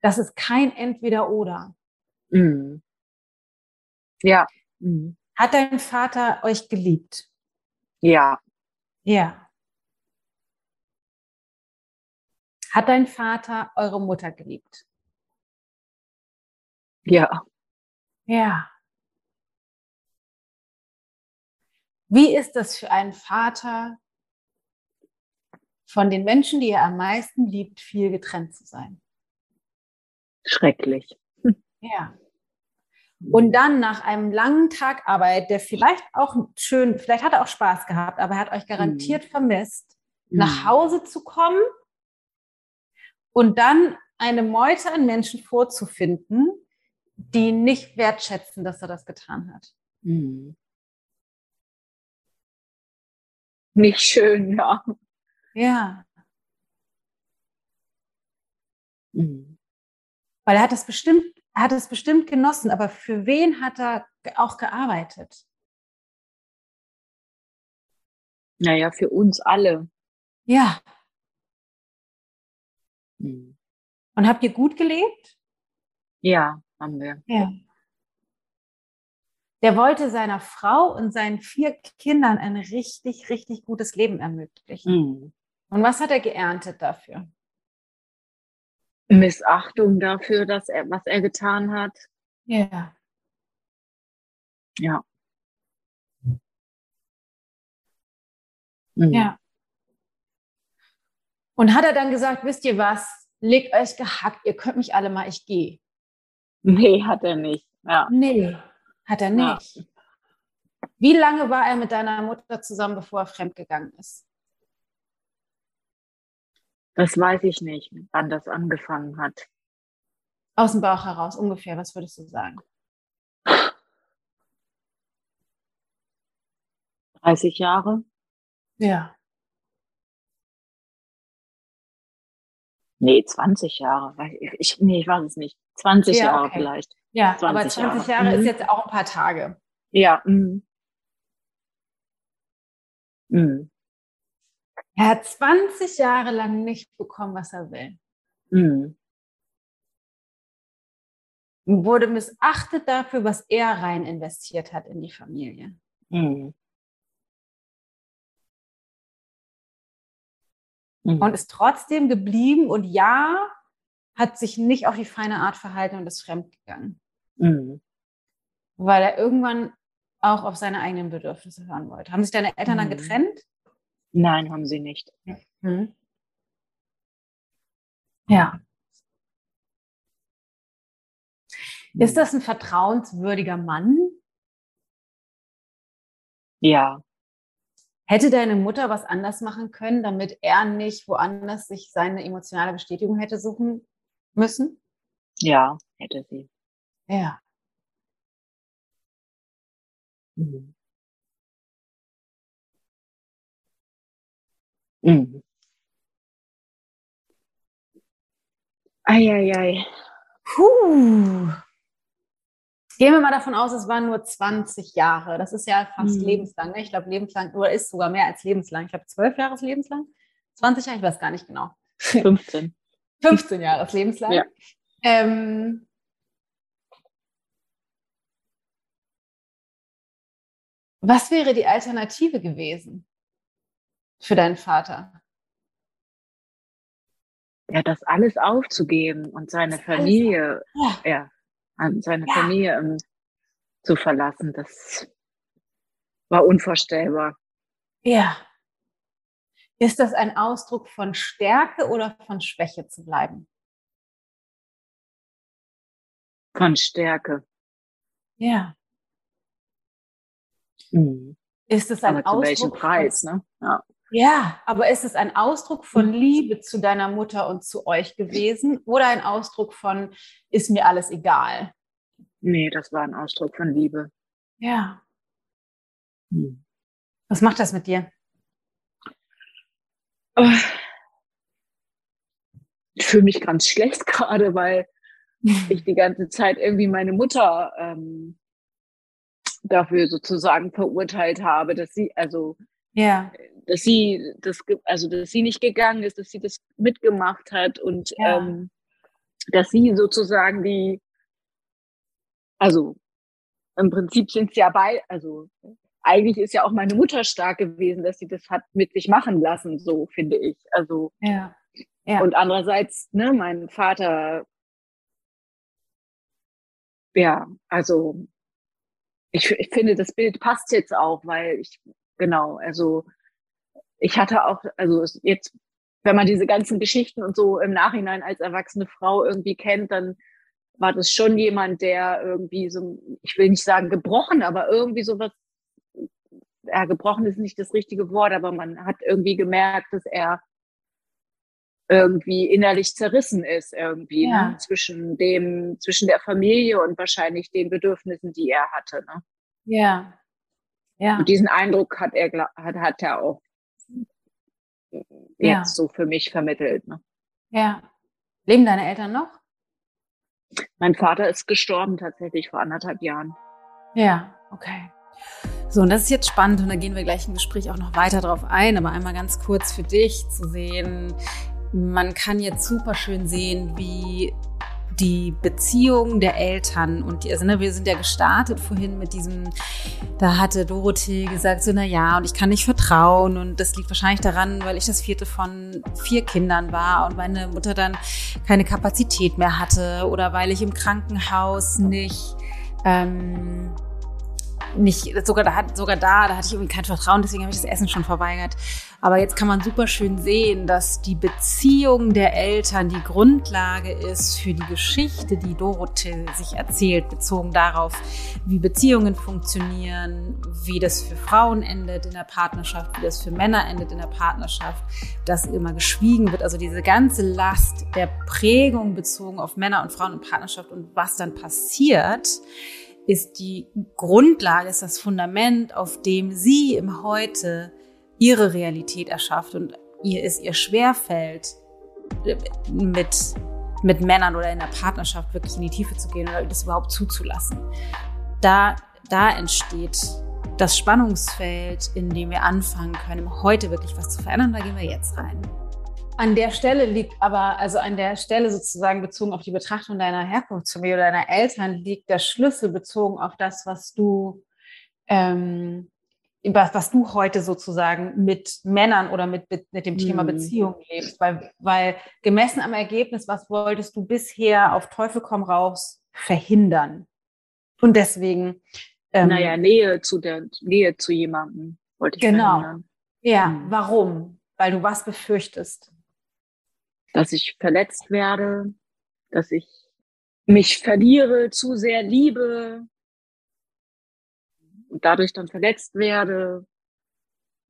Das ist kein Entweder-Oder. Mhm.
Ja.
Mhm. Hat dein Vater euch geliebt?
Ja.
Ja. Hat dein Vater eure Mutter geliebt?
Ja.
Ja. Wie ist das für einen Vater, von den Menschen, die er am meisten liebt, viel getrennt zu sein?
Schrecklich.
Ja. Und dann nach einem langen Tag Arbeit, der vielleicht auch schön, vielleicht hat er auch Spaß gehabt, aber er hat euch garantiert mhm. vermisst, mhm. nach Hause zu kommen und dann eine Meute an Menschen vorzufinden, die nicht wertschätzen, dass er das getan hat. Mhm.
nicht schön, ja.
Ja. Mhm. Weil er hat es bestimmt, er hat es bestimmt genossen, aber für wen hat er auch gearbeitet?
Naja, für uns alle.
Ja. Mhm. Und habt ihr gut gelebt?
Ja, haben wir.
Ja. Der wollte seiner Frau und seinen vier Kindern ein richtig, richtig gutes Leben ermöglichen. Mhm. Und was hat er geerntet dafür?
Missachtung dafür, dass er, was er getan hat.
Ja.
Ja.
Mhm. Ja. Und hat er dann gesagt, wisst ihr was, legt euch gehackt, ihr könnt mich alle mal, ich gehe.
Nee, hat er nicht. Ja.
Nee. Hat er nicht. Ja. Wie lange war er mit deiner Mutter zusammen, bevor er fremdgegangen ist?
Das weiß ich nicht, wann das angefangen hat.
Aus dem Bauch heraus, ungefähr, was würdest du sagen?
30 Jahre.
Ja.
Nee, 20 Jahre. Ich, nee, ich weiß es nicht. 20 ja, Jahre okay. vielleicht.
Ja, 20 aber 20 Jahre, Jahre mhm. ist jetzt auch ein paar Tage.
Ja. Mhm. Mhm.
Er hat 20 Jahre lang nicht bekommen, was er will.
Mhm.
Wurde missachtet dafür, was er rein investiert hat in die Familie.
Mhm.
Mhm. Und ist trotzdem geblieben und ja, hat sich nicht auf die feine Art verhalten und ist fremdgegangen.
Mhm.
Weil er irgendwann auch auf seine eigenen Bedürfnisse hören wollte. Haben sich deine Eltern dann mhm. getrennt?
Nein, haben sie nicht.
Mhm. Ja. Ist das ein vertrauenswürdiger Mann?
Ja.
Hätte deine Mutter was anders machen können, damit er nicht woanders sich seine emotionale Bestätigung hätte suchen müssen?
Ja, hätte sie.
Ja.
Mhm. Mhm. Eieiei.
Puh. Gehen wir mal davon aus, es waren nur 20 Jahre. Das ist ja fast mhm. lebenslang. Ne? Ich glaube, lebenslang, oder ist sogar mehr als lebenslang. Ich glaube, zwölf Jahre ist lebenslang. 20 Jahre, ich weiß gar nicht genau.
15.
15 Jahre ist lebenslang. Ja. Ähm, was wäre die Alternative gewesen für deinen Vater?
Ja, das alles aufzugeben und seine Familie, ja. ja seine ja. Familie um, ähm, zu verlassen. Das war unvorstellbar.
Ja. Ist das ein Ausdruck von Stärke oder von Schwäche zu bleiben?
Von Stärke.
Ja.
Mhm.
Ist es ein
Aber Ausdruck? Zu welchem Preis, ne?
Ja. Ja, aber ist es ein Ausdruck von Liebe zu deiner Mutter und zu euch gewesen oder ein Ausdruck von, ist mir alles egal?
Nee, das war ein Ausdruck von Liebe.
Ja. Hm. Was macht das mit dir?
Oh. Ich fühle mich ganz schlecht gerade, weil ich die ganze Zeit irgendwie meine Mutter ähm, dafür sozusagen verurteilt habe, dass sie, also
ja
dass sie das, also dass sie nicht gegangen ist, dass sie das mitgemacht hat und ja. ähm, dass sie sozusagen die, also im Prinzip sind es ja bei, also eigentlich ist ja auch meine Mutter stark gewesen, dass sie das hat mit sich machen lassen, so finde ich. Also
ja. Ja.
und andererseits, ne, mein Vater, ja, also ich, ich finde, das Bild passt jetzt auch, weil ich genau, also ich hatte auch, also jetzt, wenn man diese ganzen Geschichten und so im Nachhinein als erwachsene Frau irgendwie kennt, dann war das schon jemand, der irgendwie so, ich will nicht sagen gebrochen, aber irgendwie sowas, ja, gebrochen ist nicht das richtige Wort, aber man hat irgendwie gemerkt, dass er irgendwie innerlich zerrissen ist irgendwie ne, ja. ne? zwischen dem zwischen der Familie und wahrscheinlich den Bedürfnissen, die er hatte. Ne?
Ja, ja.
Und diesen Eindruck hat er hat, hat er auch jetzt ja. so für mich vermittelt. Ne?
Ja. Leben deine Eltern noch?
Mein Vater ist gestorben tatsächlich vor anderthalb Jahren.
Ja, okay. So, und das ist jetzt spannend und da gehen wir gleich im Gespräch auch noch weiter drauf ein, aber einmal ganz kurz für dich zu sehen. Man kann jetzt super schön sehen, wie die Beziehung der Eltern und die, also ne, wir sind ja gestartet vorhin mit diesem, da hatte Dorothee gesagt, so na ja, und ich kann nicht vertrauen und das liegt wahrscheinlich daran, weil ich das vierte von vier Kindern war und meine Mutter dann keine Kapazität mehr hatte oder weil ich im Krankenhaus nicht ähm, nicht, sogar da, sogar da, da hatte ich irgendwie kein Vertrauen, deswegen habe ich das Essen schon verweigert. Aber jetzt kann man super schön sehen, dass die Beziehung der Eltern die Grundlage ist für die Geschichte, die Dorothee sich erzählt, bezogen darauf, wie Beziehungen funktionieren, wie das für Frauen endet in der Partnerschaft, wie das für Männer endet in der Partnerschaft, dass immer geschwiegen wird. Also diese ganze Last der Prägung bezogen auf Männer und Frauen und Partnerschaft und was dann passiert, ist die Grundlage, ist das Fundament, auf dem sie im Heute ihre Realität erschafft und ihr es ihr schwerfällt, mit, mit Männern oder in der Partnerschaft wirklich in die Tiefe zu gehen oder das überhaupt zuzulassen. Da, da entsteht das Spannungsfeld, in dem wir anfangen können, heute wirklich was zu verändern. Da gehen wir jetzt rein. An der Stelle liegt aber, also an der Stelle sozusagen bezogen auf die Betrachtung deiner Herkunftsfamilie oder deiner Eltern, liegt der Schlüssel bezogen auf das, was du, ähm, was, was du heute sozusagen mit Männern oder mit, mit dem Thema mhm. Beziehung lebst. Weil, weil gemessen am Ergebnis, was wolltest du bisher auf Teufel komm raus verhindern? Und deswegen.
Ähm, naja, Nähe zu der Nähe zu jemandem wollte ich
genau. verhindern. Ja, mhm. warum? Weil du was befürchtest
dass ich verletzt werde, dass ich mich verliere, zu sehr liebe und dadurch dann verletzt werde.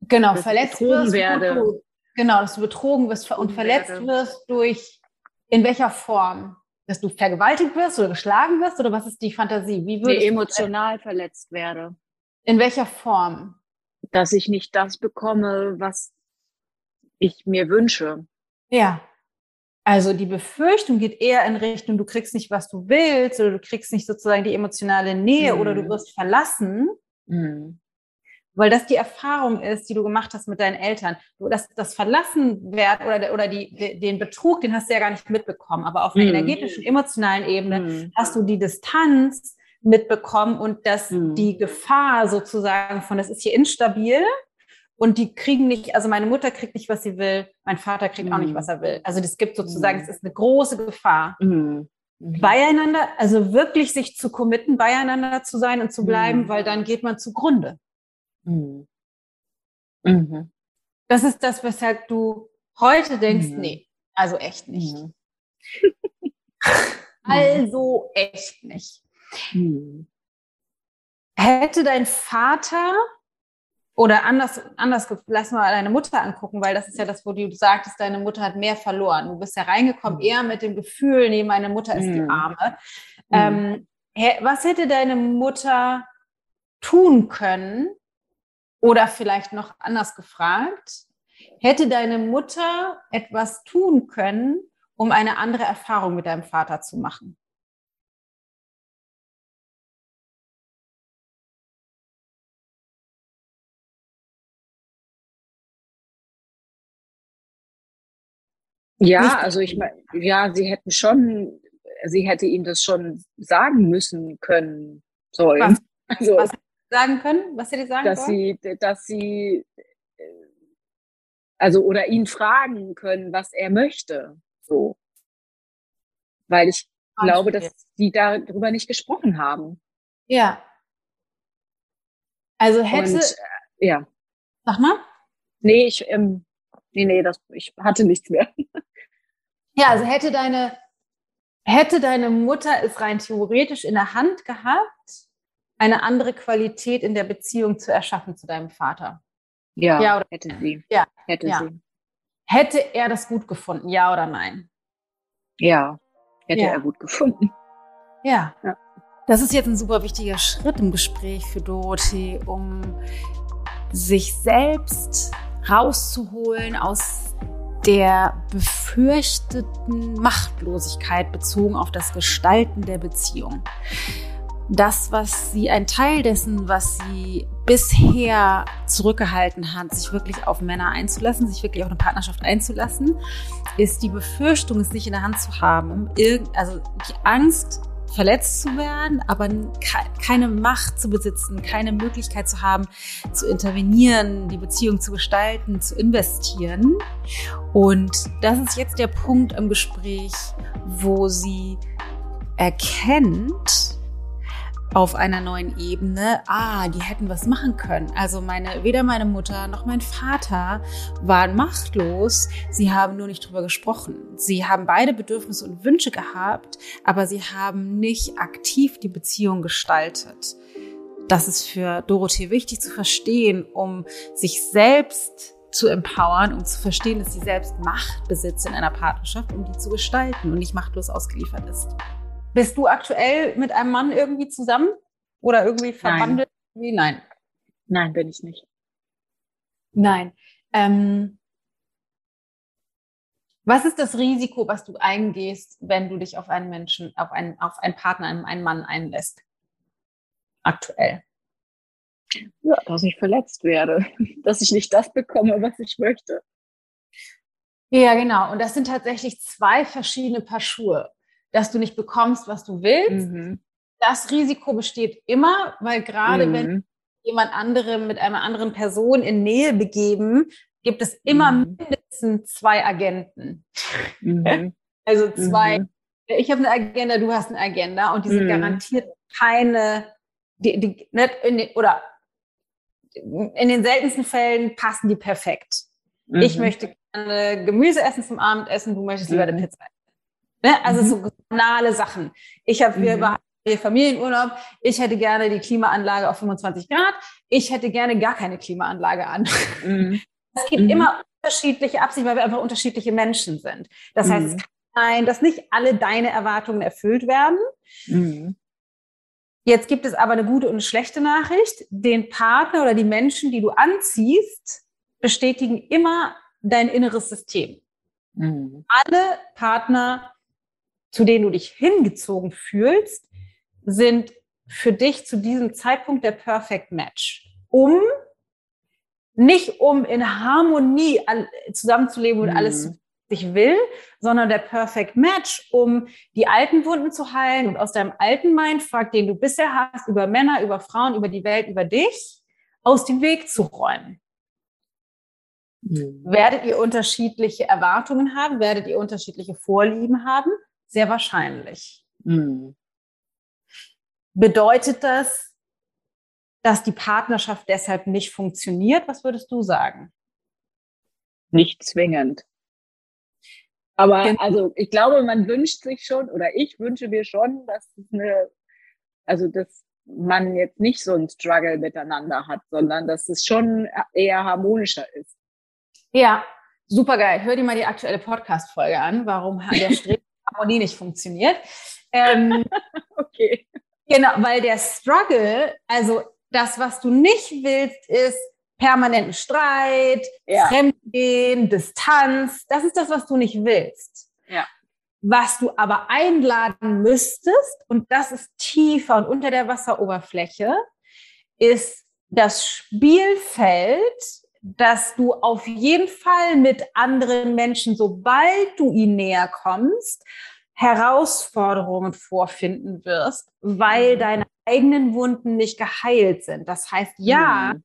Genau, verletzt wirst, werde. Du, genau, dass du betrogen wirst und verletzt werde. wirst durch in welcher Form? Dass du vergewaltigt wirst oder geschlagen wirst oder was ist die Fantasie?
Wie würdest nee, emotional verletzt werde.
In welcher Form?
Dass ich nicht das bekomme, was ich mir wünsche.
Ja. Also die Befürchtung geht eher in Richtung, du kriegst nicht, was du willst, oder du kriegst nicht sozusagen die emotionale Nähe mhm. oder du mhm. wirst verlassen. Mhm. Weil das die Erfahrung ist, die du gemacht hast mit deinen Eltern. Das, das Verlassenwerden oder, oder die, den Betrug, den hast du ja gar nicht mitbekommen. Aber auf einer mhm. energetischen, emotionalen Ebene mhm. hast du die Distanz mitbekommen und dass die Gefahr sozusagen von, das ist hier instabil, und die kriegen nicht, also meine Mutter kriegt nicht, was sie will, mein Vater kriegt auch nicht, mhm. was er will. Also das gibt sozusagen, mhm. es ist eine große Gefahr. Mhm. mhm. Beieinander, also wirklich sich zu committen, beieinander zu sein und zu bleiben, mhm. weil dann geht man zugrunde. Mhm. Das ist das, weshalb du heute denkst, nee, also echt nicht. also echt nicht. Hätte dein Vater oder anders, anders, lass mal deine Mutter angucken, weil das ist ja das, wo du sagtest, deine Mutter hat mehr verloren. Du bist ja reingekommen mhm. eher mit dem Gefühl, nee, meine Mutter ist mhm. die Arme. Mhm. Ähm, was hätte deine Mutter tun können? Oder vielleicht noch anders gefragt, hätte deine Mutter etwas tun können, um eine andere Erfahrung mit deinem Vater zu machen?
Ja, also ich meine, ja, sie hätten schon, sie hätte ihm das schon sagen müssen können sollen.
Was, also, was sagen können? Was hätte sie sagen
dass
wollen?
sie, dass sie, also oder ihn fragen können, was er möchte, so, weil ich Ach, glaube, dass sie darüber nicht gesprochen haben.
Ja. Also hätte, Und,
äh, ja.
Sag mal.
Nee, ich, ähm, nee, nee, das, ich hatte nichts mehr.
Ja, also hätte deine, hätte deine Mutter es rein theoretisch in der Hand gehabt, eine andere Qualität in der Beziehung zu erschaffen zu deinem Vater?
Ja, ja oder hätte sie.
Ja,
hätte
ja.
sie.
Hätte er das gut gefunden, ja oder nein?
Ja, hätte ja. er gut gefunden.
Ja. ja. Das ist jetzt ein super wichtiger Schritt im Gespräch für Dorothee, um sich selbst rauszuholen aus der befürchteten Machtlosigkeit bezogen auf das Gestalten der Beziehung. Das, was sie, ein Teil dessen, was sie bisher zurückgehalten hat, sich wirklich auf Männer einzulassen, sich wirklich auf eine Partnerschaft einzulassen, ist die Befürchtung, es nicht in der Hand zu haben. Also die Angst, verletzt zu werden, aber keine Macht zu besitzen, keine Möglichkeit zu haben, zu intervenieren, die Beziehung zu gestalten, zu investieren. Und das ist jetzt der Punkt im Gespräch, wo sie erkennt, auf einer neuen Ebene, ah, die hätten was machen können. Also meine, weder meine Mutter noch mein Vater waren machtlos. Sie haben nur nicht drüber gesprochen. Sie haben beide Bedürfnisse und Wünsche gehabt, aber sie haben nicht aktiv die Beziehung gestaltet. Das ist für Dorothee wichtig zu verstehen, um sich selbst zu empowern, um zu verstehen, dass sie selbst Macht besitzt in einer Partnerschaft, um die zu gestalten und nicht machtlos ausgeliefert ist. Bist du aktuell mit einem Mann irgendwie zusammen oder irgendwie verwandelt?
Nein. Nein, Nein bin ich nicht.
Nein. Ähm, was ist das Risiko, was du eingehst, wenn du dich auf einen Menschen, auf einen, auf einen Partner, einen Mann einlässt? Aktuell.
Ja, dass ich verletzt werde, dass ich nicht das bekomme, was ich möchte.
Ja, genau. Und das sind tatsächlich zwei verschiedene Paar Schuhe, dass du nicht bekommst, was du willst. Mhm. Das Risiko besteht immer, weil gerade mhm. wenn jemand anderem mit einer anderen Person in Nähe begeben, gibt es immer mhm. mindestens zwei Agenten. Mhm. Also zwei. Mhm. Ich habe eine Agenda, du hast eine Agenda und die sind mhm. garantiert keine, die, die, nicht in den, oder in den seltensten Fällen passen die perfekt. Ich möchte gerne Gemüse essen zum Abendessen, du möchtest lieber eine Pizza essen. Ne? Also so banale Sachen. Ich habe, wir mhm. Familienurlaub. Ich hätte gerne die Klimaanlage auf 25 Grad. Ich hätte gerne gar keine Klimaanlage an. Mhm. Es gibt mhm. immer unterschiedliche Absichten, weil wir einfach unterschiedliche Menschen sind. Das heißt, es mhm. kann sein, dass nicht alle deine Erwartungen erfüllt werden. Mhm. Jetzt gibt es aber eine gute und eine schlechte Nachricht. Den Partner oder die Menschen, die du anziehst, bestätigen immer dein inneres System. Mhm. Alle Partner, zu denen du dich hingezogen fühlst, sind für dich zu diesem Zeitpunkt der Perfect Match, um nicht um in Harmonie zusammenzuleben und mhm. alles sich will, sondern der Perfect Match, um die alten Wunden zu heilen und aus deinem alten Mindfuck, den du bisher hast, über Männer, über Frauen, über die Welt, über dich, aus dem Weg zu räumen. Mhm. Werdet ihr unterschiedliche Erwartungen haben? Werdet ihr unterschiedliche Vorlieben haben? Sehr wahrscheinlich. Mhm. Bedeutet das, dass die Partnerschaft deshalb nicht funktioniert? Was würdest du sagen?
Nicht zwingend. Aber genau. also ich glaube, man wünscht sich schon oder ich wünsche mir schon, dass eine, also dass man jetzt nicht so ein Struggle miteinander hat, sondern dass es schon eher harmonischer ist.
Ja, super geil. Hör dir mal die aktuelle Podcast-Folge an, warum der Streben Harmonie nicht funktioniert. Ähm, okay. Genau, weil der Struggle, also das, was du nicht willst, ist permanenten Streit, ja. Fremdgehen, Distanz. Das ist das, was du nicht willst. Ja. Was du aber einladen müsstest, und das ist tiefer und unter der Wasseroberfläche, ist das Spielfeld, dass du auf jeden Fall mit anderen Menschen, sobald du ihnen näher kommst, Herausforderungen vorfinden wirst, weil mhm. deine eigenen Wunden nicht geheilt sind. Das heißt, ja, mhm.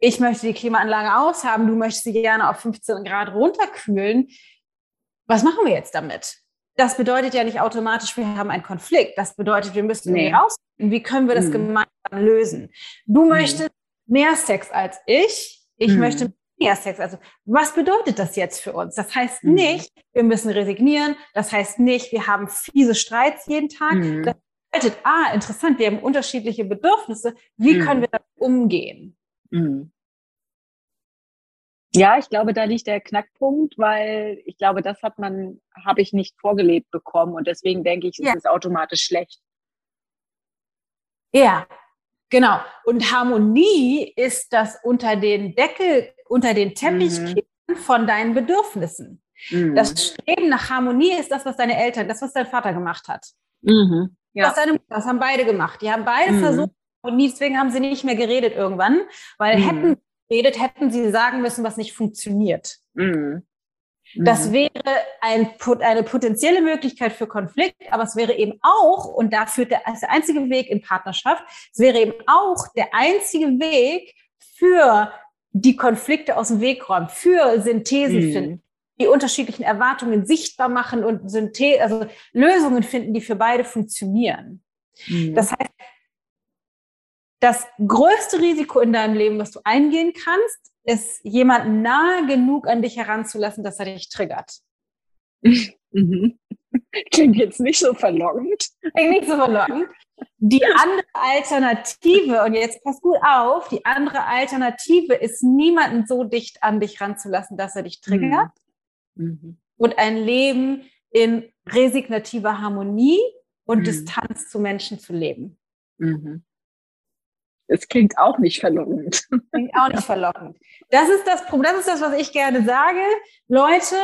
ich möchte die Klimaanlage aushaben, du möchtest sie gerne auf 15 Grad runterkühlen. Was machen wir jetzt damit? Das bedeutet ja nicht automatisch, wir haben einen Konflikt. Das bedeutet, wir müssen nee. rausfinden, wie können wir das mhm. gemeinsam lösen. Du mhm. möchtest mehr Sex als ich. Ich mhm. möchte mehr Sex. Also was bedeutet das jetzt für uns? Das heißt mhm. nicht, wir müssen resignieren. Das heißt nicht, wir haben fiese Streits jeden Tag. Mhm. Das bedeutet, ah, interessant, wir haben unterschiedliche Bedürfnisse. Wie mhm. können wir damit umgehen? Mhm.
Ja, ich glaube, da liegt der Knackpunkt, weil ich glaube, das hat man, habe ich nicht vorgelebt bekommen und deswegen denke ich, ja. ist es automatisch schlecht.
Ja, genau. Und Harmonie ist das unter den Deckel unter den Teppich mhm. von deinen Bedürfnissen. Mhm. Das Streben nach Harmonie ist das, was deine Eltern, das, was dein Vater gemacht hat. Mhm. Ja. Was deine das haben beide gemacht. Die haben beide mhm. versucht, Harmonie, deswegen haben sie nicht mehr geredet irgendwann, weil mhm. hätten sie geredet, hätten sie sagen müssen, was nicht funktioniert. Mhm. Das wäre ein, eine potenzielle Möglichkeit für Konflikt, aber es wäre eben auch, und da führt der, der einzige Weg in Partnerschaft, es wäre eben auch der einzige Weg für die Konflikte aus dem Weg räumen, für Synthesen mhm. finden, die unterschiedlichen Erwartungen sichtbar machen und Synthe also Lösungen finden, die für beide funktionieren. Mhm. Das heißt, das größte Risiko in deinem Leben, was du eingehen kannst, ist, jemanden nahe genug an dich heranzulassen, dass er dich triggert.
Mhm. Klingt jetzt nicht so verlockend.
Klingt nicht so verlockend. Die andere Alternative, und jetzt pass gut auf, die andere Alternative ist, niemanden so dicht an dich ranzulassen, dass er dich triggert. Mhm. mhm. Und ein Leben in resignativer Harmonie und mhm. Distanz zu Menschen zu leben. Mhm.
Es klingt auch nicht verlockend.
Klingt auch nicht verlockend. Das ist das Problem, das ist das, was ich gerne sage. Leute,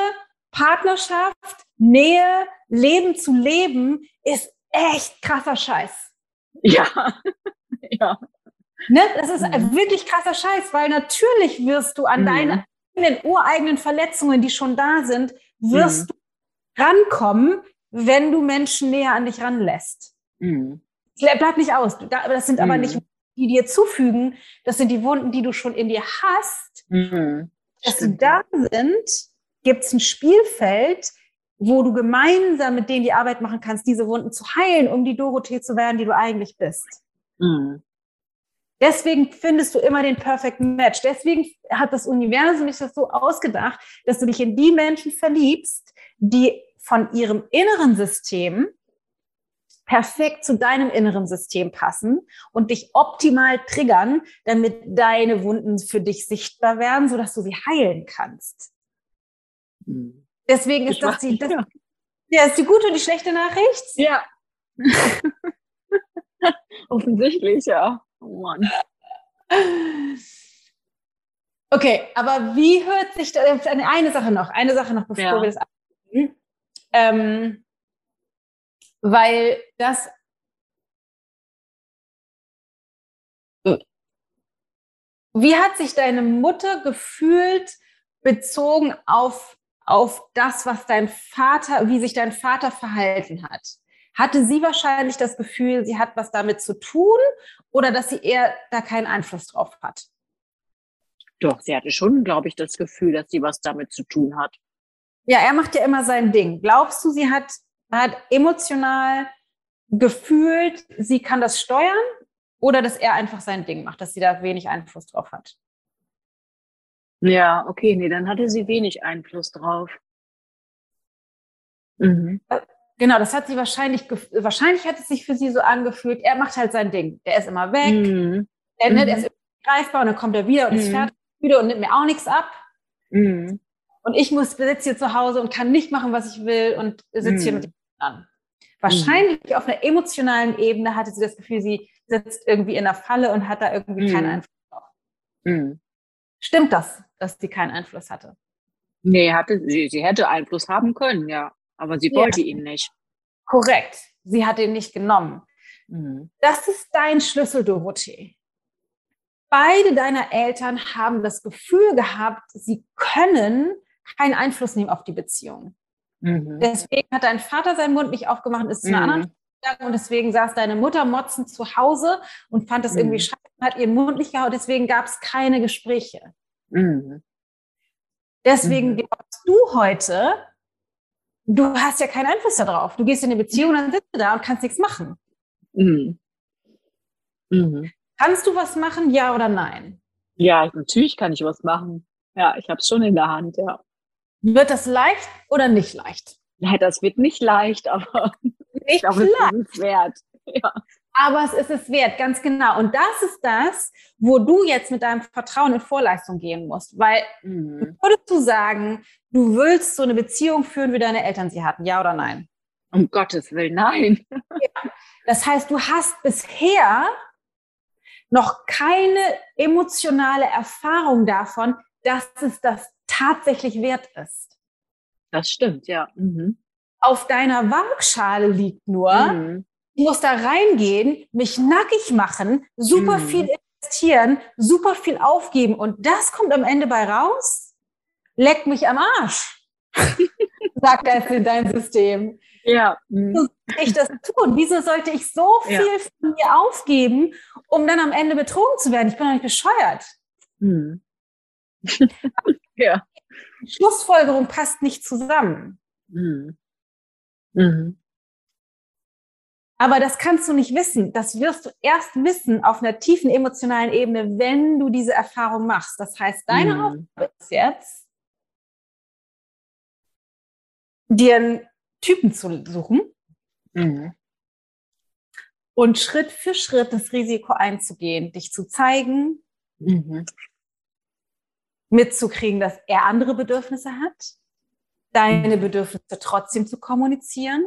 Partnerschaft, Nähe, Leben zu leben ist echt krasser Scheiß.
Ja. ja.
Ne? Das ist mhm. wirklich krasser Scheiß, weil natürlich wirst du an mhm. deine eigenen ureigenen Verletzungen, die schon da sind, wirst mhm. du rankommen, wenn du Menschen näher an dich ranlässt. Mhm. Bleibt nicht aus. Das sind aber nicht mhm. Die dir zufügen, das sind die Wunden, die du schon in dir hast. Mhm. Dass sie da sind, gibt es ein Spielfeld, wo du gemeinsam mit denen die Arbeit machen kannst, diese Wunden zu heilen, um die Dorothee zu werden, die du eigentlich bist. Mhm. Deswegen findest du immer den Perfect Match. Deswegen hat das Universum sich das so ausgedacht, dass du dich in die Menschen verliebst, die von ihrem inneren System perfekt zu deinem inneren System passen und dich optimal triggern, damit deine Wunden für dich sichtbar werden, sodass du sie heilen kannst. Hm. Deswegen ist das die, das, ja, ist die gute und die schlechte Nachricht.
Ja. Offensichtlich, ja. Oh Mann.
Okay, aber wie hört sich das, eine Sache noch, eine Sache noch, bevor ja. wir das abschließen. Ähm, weil das Wie hat sich deine Mutter gefühlt bezogen auf, auf das, was dein Vater, wie sich dein Vater verhalten hat? Hatte sie wahrscheinlich das Gefühl, sie hat was damit zu tun oder dass sie eher da keinen Einfluss drauf hat?
Doch, sie hatte schon, glaube ich, das Gefühl, dass sie was damit zu tun hat.
Ja, er macht ja immer sein Ding. Glaubst du, sie hat, hat emotional gefühlt, sie kann das steuern oder dass er einfach sein Ding macht, dass sie da wenig Einfluss drauf hat?
Ja, okay, nee, dann hatte sie wenig Einfluss drauf.
Mhm. Äh, Genau, das hat sie wahrscheinlich, wahrscheinlich hat es sich für sie so angefühlt, er macht halt sein Ding. Der ist immer weg, mhm. der, ne, der mhm. ist greifbar und dann kommt er wieder und mhm. ist fertig wieder und nimmt mir auch nichts ab. Mhm. Und ich muss sitze hier zu Hause und kann nicht machen, was ich will und sitze hier mit mhm. an. Wahrscheinlich mhm. auf einer emotionalen Ebene hatte sie das Gefühl, sie sitzt irgendwie in der Falle und hat da irgendwie keinen Einfluss drauf. Stimmt das, dass sie keinen Einfluss hatte?
Nee, hatte sie, sie hätte Einfluss haben können, ja. Aber sie wollte ja. ihn nicht.
Korrekt. Sie hat ihn nicht genommen. Mhm. Das ist dein Schlüssel, Dorothee. Beide deiner Eltern haben das Gefühl gehabt, sie können keinen Einfluss nehmen auf die Beziehung. Mhm. Deswegen hat dein Vater seinen Mund nicht aufgemacht, ist zu einer mhm. anderen und deswegen saß deine Mutter motzend zu Hause und fand das mhm. irgendwie scheiße, hat ihren Mund nicht gehauen, deswegen gab es keine Gespräche. Mhm. Deswegen mhm. glaubst du heute, du hast ja keinen Einfluss darauf. Du gehst in eine Beziehung und dann sitzt du da und kannst nichts machen. Mhm. Mhm. Kannst du was machen, ja oder nein?
Ja, natürlich kann ich was machen. Ja, ich habe es schon in der Hand, ja.
Wird das leicht oder nicht leicht?
Ja, das wird nicht leicht, aber nicht ich glaube, es ist es wert. Ja.
Aber es ist es wert, ganz genau. Und das ist das, wo du jetzt mit deinem Vertrauen in Vorleistung gehen musst. Weil mhm. würdest du sagen, du willst so eine Beziehung führen, wie deine Eltern sie hatten, ja oder nein?
Um Gottes Willen, nein.
Ja. Das heißt, du hast bisher noch keine emotionale Erfahrung davon, dass es das tatsächlich wert ist.
Das stimmt, ja. Mhm.
Auf deiner Waagschale liegt nur, mhm ich muss da reingehen, mich nackig machen, super mhm. viel investieren, super viel aufgeben und das kommt am Ende bei raus. Leck mich am Arsch, sagt er in dein System.
Ja.
Mhm. Wieso soll ich das tun? Wieso sollte ich so viel ja. von mir aufgeben, um dann am Ende betrogen zu werden? Ich bin doch nicht bescheuert. Mhm. ja. Die Schlussfolgerung passt nicht zusammen. Mhm. Mhm. Aber das kannst du nicht wissen. Das wirst du erst wissen auf einer tiefen emotionalen Ebene, wenn du diese Erfahrung machst. Das heißt, deine mhm. Aufgabe ist jetzt, dir einen Typen zu suchen mhm. und Schritt für Schritt das Risiko einzugehen, dich zu zeigen, mhm. Mitzukriegen, dass er andere Bedürfnisse hat, deine Bedürfnisse trotzdem zu kommunizieren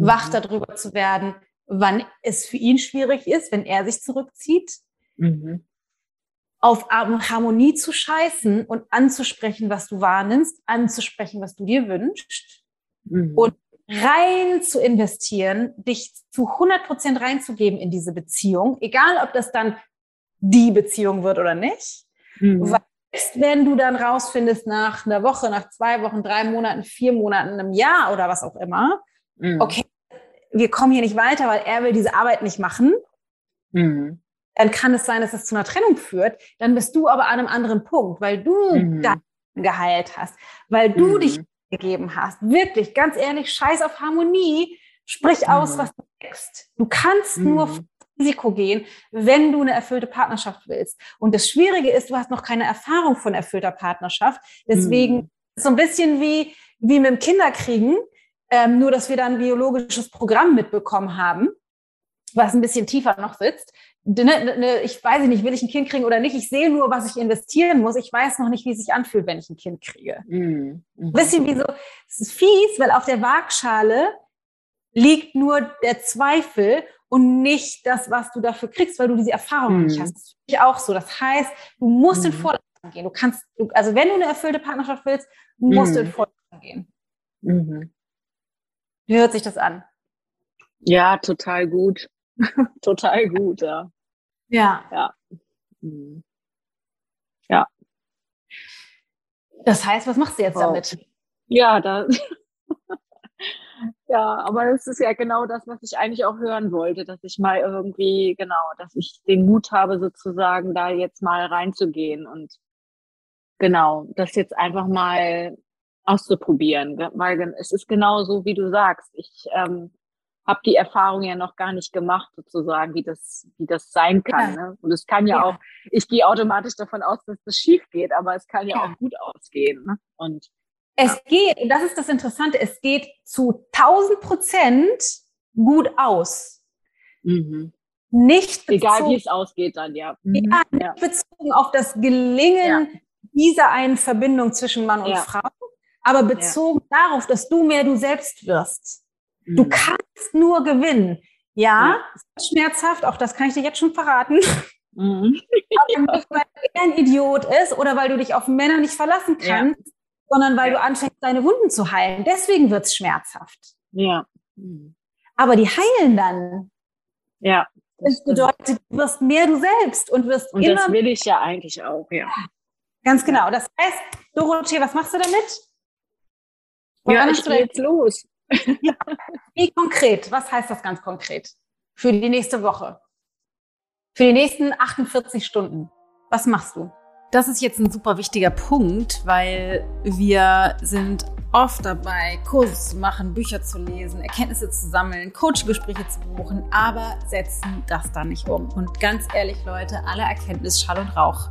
wach mhm. darüber zu werden, wann es für ihn schwierig ist, wenn er sich zurückzieht, mhm. auf Harmonie zu scheißen und anzusprechen, was du wahrnimmst, anzusprechen, was du dir wünschst mhm. und rein zu investieren, dich zu 100 Prozent reinzugeben in diese Beziehung, egal ob das dann die Beziehung wird oder nicht. Mhm. Weil wenn du dann rausfindest nach einer Woche, nach zwei Wochen, drei Monaten, vier Monaten, einem Jahr oder was auch immer, mhm. okay, wir kommen hier nicht weiter, weil er will diese Arbeit nicht machen, mhm. dann kann es sein, dass es zu einer Trennung führt. Dann bist du aber an einem anderen Punkt, weil du mhm. da geheilt hast, weil du mhm. dich gegeben hast. Wirklich, ganz ehrlich, scheiß auf Harmonie. Sprich aus, mhm. was du denkst. Du kannst nur mhm. Risiko gehen, wenn du eine erfüllte Partnerschaft willst. Und das Schwierige ist, du hast noch keine Erfahrung von erfüllter Partnerschaft. Deswegen mhm. so ein bisschen wie, wie mit dem Kinderkriegen, ähm, nur dass wir da ein biologisches Programm mitbekommen haben, was ein bisschen tiefer noch sitzt. Ne, ne, ich weiß nicht, will ich ein Kind kriegen oder nicht. Ich sehe nur, was ich investieren muss. Ich weiß noch nicht, wie es sich anfühlt, wenn ich ein Kind kriege. Mhm. Ein bisschen wie so, es ist fies, weil auf der Waagschale liegt nur der Zweifel und nicht das, was du dafür kriegst, weil du diese Erfahrung mhm. nicht hast. Das ich auch so. Das heißt, du musst mhm. in Vorleistung gehen. Du kannst, du, also wenn du eine erfüllte Partnerschaft willst, musst mhm. du in Vorleistung gehen. Mhm. Wie hört sich das an?
Ja, total gut. total gut, ja.
Ja.
Ja. Mhm. Ja.
Das heißt, was machst du jetzt oh. damit?
Ja, da, ja, aber das ist ja genau das, was ich eigentlich auch hören wollte, dass ich mal irgendwie, genau, dass ich den Mut habe, sozusagen da jetzt mal reinzugehen und genau, das jetzt einfach mal auszuprobieren, weil es ist genau so, wie du sagst. Ich ähm, habe die Erfahrung ja noch gar nicht gemacht, sozusagen, wie das, wie das sein kann. Ja. Ne? Und es kann ja, ja, auch, ich gehe automatisch davon aus, dass das schief geht, aber es kann ja, ja. auch gut ausgehen. Ne? Und
es geht, und das ist das Interessante, es geht zu 1000 Prozent gut aus. Mhm. Nicht
bezogen, Egal wie es ausgeht dann, ja.
Mhm. Ja, nicht ja. bezogen auf das Gelingen ja. dieser einen Verbindung zwischen Mann und Frau, aber bezogen darauf, dass du mehr du selbst wirst. Mhm. Du kannst nur gewinnen. Ja, ja. schmerzhaft, auch das kann ich dir jetzt schon verraten. Mhm. Weil er ein Idiot ist oder weil du dich auf Männer nicht verlassen kannst, sondern weil du anfängst, deine Wunden zu heilen. Deswegen wird's schmerzhaft.
Ja.
Aber die heilen dann.
Ja.
Das, das bedeutet, du wirst mehr du selbst und wirst
und
immer.
Das will ich ja eigentlich auch, ja.
Ganz genau. Das heißt, Dorothee, was machst du damit?
Woran ja, ich gehe jetzt los.
ja. Wie konkret? Was heißt das ganz konkret? Für die nächste Woche? Für die nächsten 48 Stunden? Was machst du? Das ist jetzt ein super wichtiger Punkt, weil wir sind oft dabei, Kurse zu machen, Bücher zu lesen, Erkenntnisse zu sammeln, Coachgespräche zu buchen, aber setzen das dann nicht um. Und ganz ehrlich, Leute, alle Erkenntnis Schall und Rauch.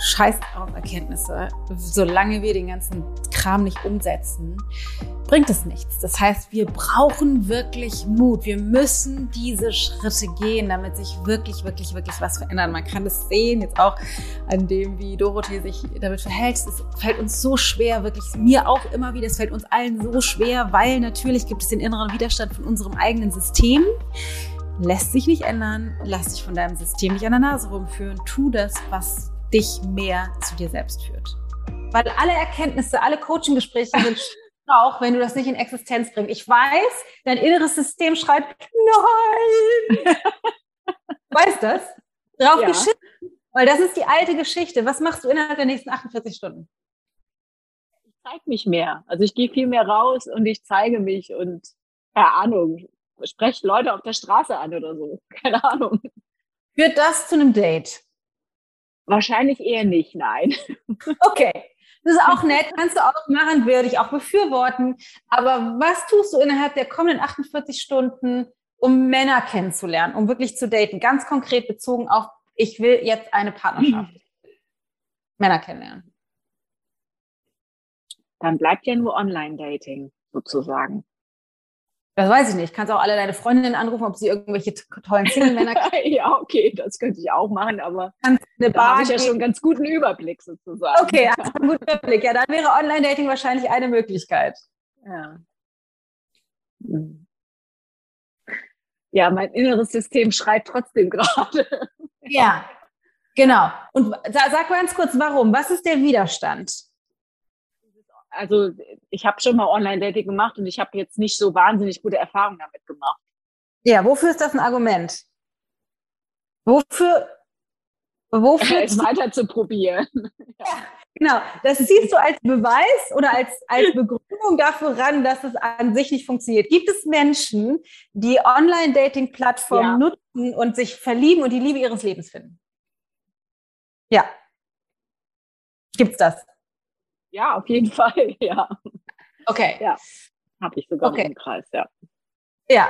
Scheiß auf Erkenntnisse. Solange wir den ganzen Kram nicht umsetzen, bringt es nichts. Das heißt, wir brauchen wirklich Mut. Wir müssen diese Schritte gehen, damit sich wirklich, wirklich, wirklich was verändert. Man kann es sehen, jetzt auch an dem, wie Dorothee sich damit verhält. Es fällt uns so schwer, wirklich mir auch immer wieder. Es fällt uns allen so schwer, weil natürlich gibt es den inneren Widerstand von unserem eigenen System lässt sich nicht ändern, lass dich von deinem System nicht an der Nase rumführen, tu das, was dich mehr zu dir selbst führt. Weil alle Erkenntnisse, alle Coaching-Gespräche sind auch, wenn du das nicht in Existenz bringst. Ich weiß, dein inneres System schreit, nein! weißt das? Drauf ja. geschissen. Weil das ist die alte Geschichte. Was machst du innerhalb der nächsten 48 Stunden?
Ich zeige mich mehr. Also ich gehe viel mehr raus und ich zeige mich und keine Ahnung, spreche Leute auf der Straße an oder so. Keine Ahnung.
Führt das zu einem Date?
Wahrscheinlich eher nicht, nein.
Okay. Das ist auch nett, kannst du auch machen, würde ich auch befürworten. Aber was tust du innerhalb der kommenden 48 Stunden, um Männer kennenzulernen, um wirklich zu daten? Ganz konkret bezogen auf, ich will jetzt eine Partnerschaft. Mhm. Männer kennenlernen.
Dann bleibt ja nur Online-Dating sozusagen.
Das weiß ich nicht. Kannst auch alle deine Freundinnen anrufen, ob sie irgendwelche tollen Single-Männer
kennen. ja, okay, das könnte ich auch machen, aber eine da habe ich ja schon einen ganz guten Überblick sozusagen.
Okay, hast einen guten Überblick. Ja, dann wäre Online-Dating wahrscheinlich eine Möglichkeit.
Ja. Ja, mein inneres System schreit trotzdem gerade.
Ja, Genau. Und sag ganz kurz, warum? Was ist der Widerstand?
Also ich habe schon mal Online-Dating gemacht und ich habe jetzt nicht so wahnsinnig gute Erfahrungen damit gemacht.
Ja, wofür ist das ein Argument? Wofür?
Wofür? Es weiter zu probieren.
ja. Genau, das siehst du als Beweis oder als, als Begründung dafür ran, dass es an sich nicht funktioniert. Gibt es Menschen, die Online-Dating-Plattformen ja. nutzen und sich verlieben und die Liebe ihres Lebens finden? Ja. Gibt's das?
Ja, auf jeden Fall, ja.
Okay.
Ja, habe ich sogar okay. im Kreis, ja.
Ja,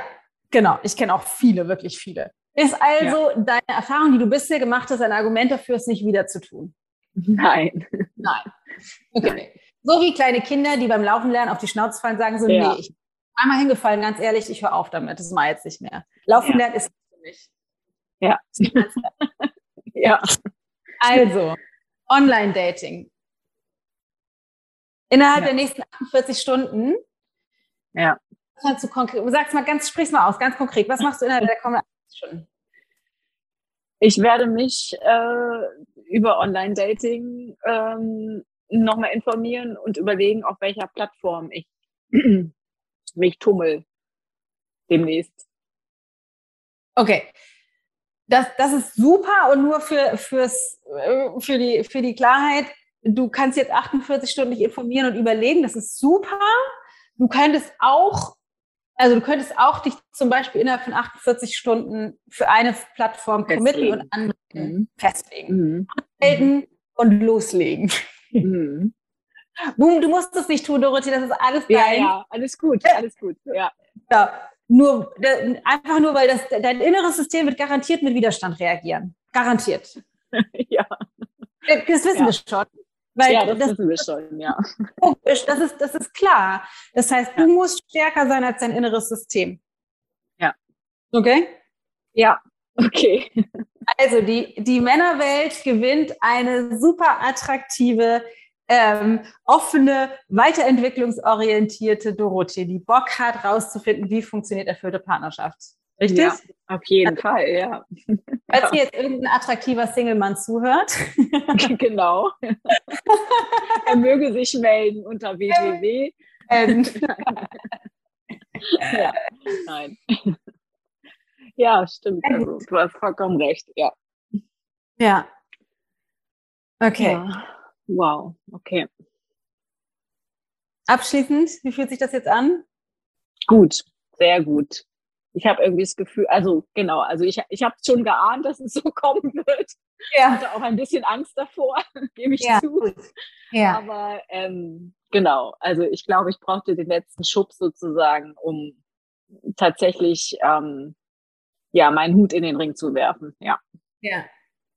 genau. Ich kenne auch viele, wirklich viele. Ist also ja. deine Erfahrung, die du bisher gemacht hast, ein Argument dafür, es nicht wieder zu tun?
Nein.
Nein. Okay. Nein. So wie kleine Kinder, die beim Laufen lernen, auf die Schnauze fallen, sagen so, ja. nee, ich bin einmal hingefallen, ganz ehrlich, ich höre auf damit, das mache ich jetzt nicht mehr. Laufen ja. lernen ist für mich.
Ja. ja.
Also, Online-Dating. Innerhalb ja. der nächsten 48 Stunden.
Ja.
Kannst du konkret, sag's mal ganz, sprich's mal aus, ganz konkret. Was machst du innerhalb der kommenden 48 Stunden?
Ich werde mich äh, über Online-Dating ähm, nochmal informieren und überlegen, auf welcher Plattform ich mich tummel demnächst.
Okay. Das, das ist super und nur für, fürs, äh, für, die, für die Klarheit, du kannst jetzt 48 Stunden dich informieren und überlegen, das ist super. Du könntest auch, also du könntest auch dich zum Beispiel innerhalb von 48 Stunden für eine Plattform committen und anmelden, mhm. festlegen. Mhm. Anmelden und loslegen. Mhm. Boom, du musst das nicht tun, Dorothee, das ist alles
dein. Ja, ja, alles gut, alles gut, ja.
ja. Nur, einfach nur, weil das, dein inneres System wird garantiert mit Widerstand reagieren. Garantiert.
ja.
Das wissen
ja.
wir schon.
Weil ja, das, das wissen wir schon, ja.
Das ist, das ist klar. Das heißt, ja. du musst stärker sein als dein inneres System.
Ja.
Okay?
Ja, okay.
Also die, die Männerwelt gewinnt eine super attraktive ähm, offene, weiterentwicklungsorientierte Dorothee, die Bock hat, rauszufinden, wie funktioniert erfüllte Partnerschaft. Richtig? Ja,
auf jeden ja. Fall, ja.
Falls ja. jetzt irgendein attraktiver Single-Mann zuhört.
genau. er möge sich melden unter www. Ähm. ja, nein. Ja, stimmt. Also, du hast vollkommen recht, ja.
Ja. Okay. Ja.
Wow, okay.
Abschließend, wie fühlt sich das jetzt an?
Gut, sehr gut. Ich habe irgendwie das Gefühl, also genau, also ich, ich habe schon geahnt, dass es so kommen wird. Ja. Ich hatte auch ein bisschen Angst davor, gebe ich ja, zu. Gut. Ja. Aber ähm, genau, also ich glaube, ich brauchte den letzten Schub sozusagen, um tatsächlich ähm, ja meinen Hut in den Ring zu werfen. Ja.
Ja,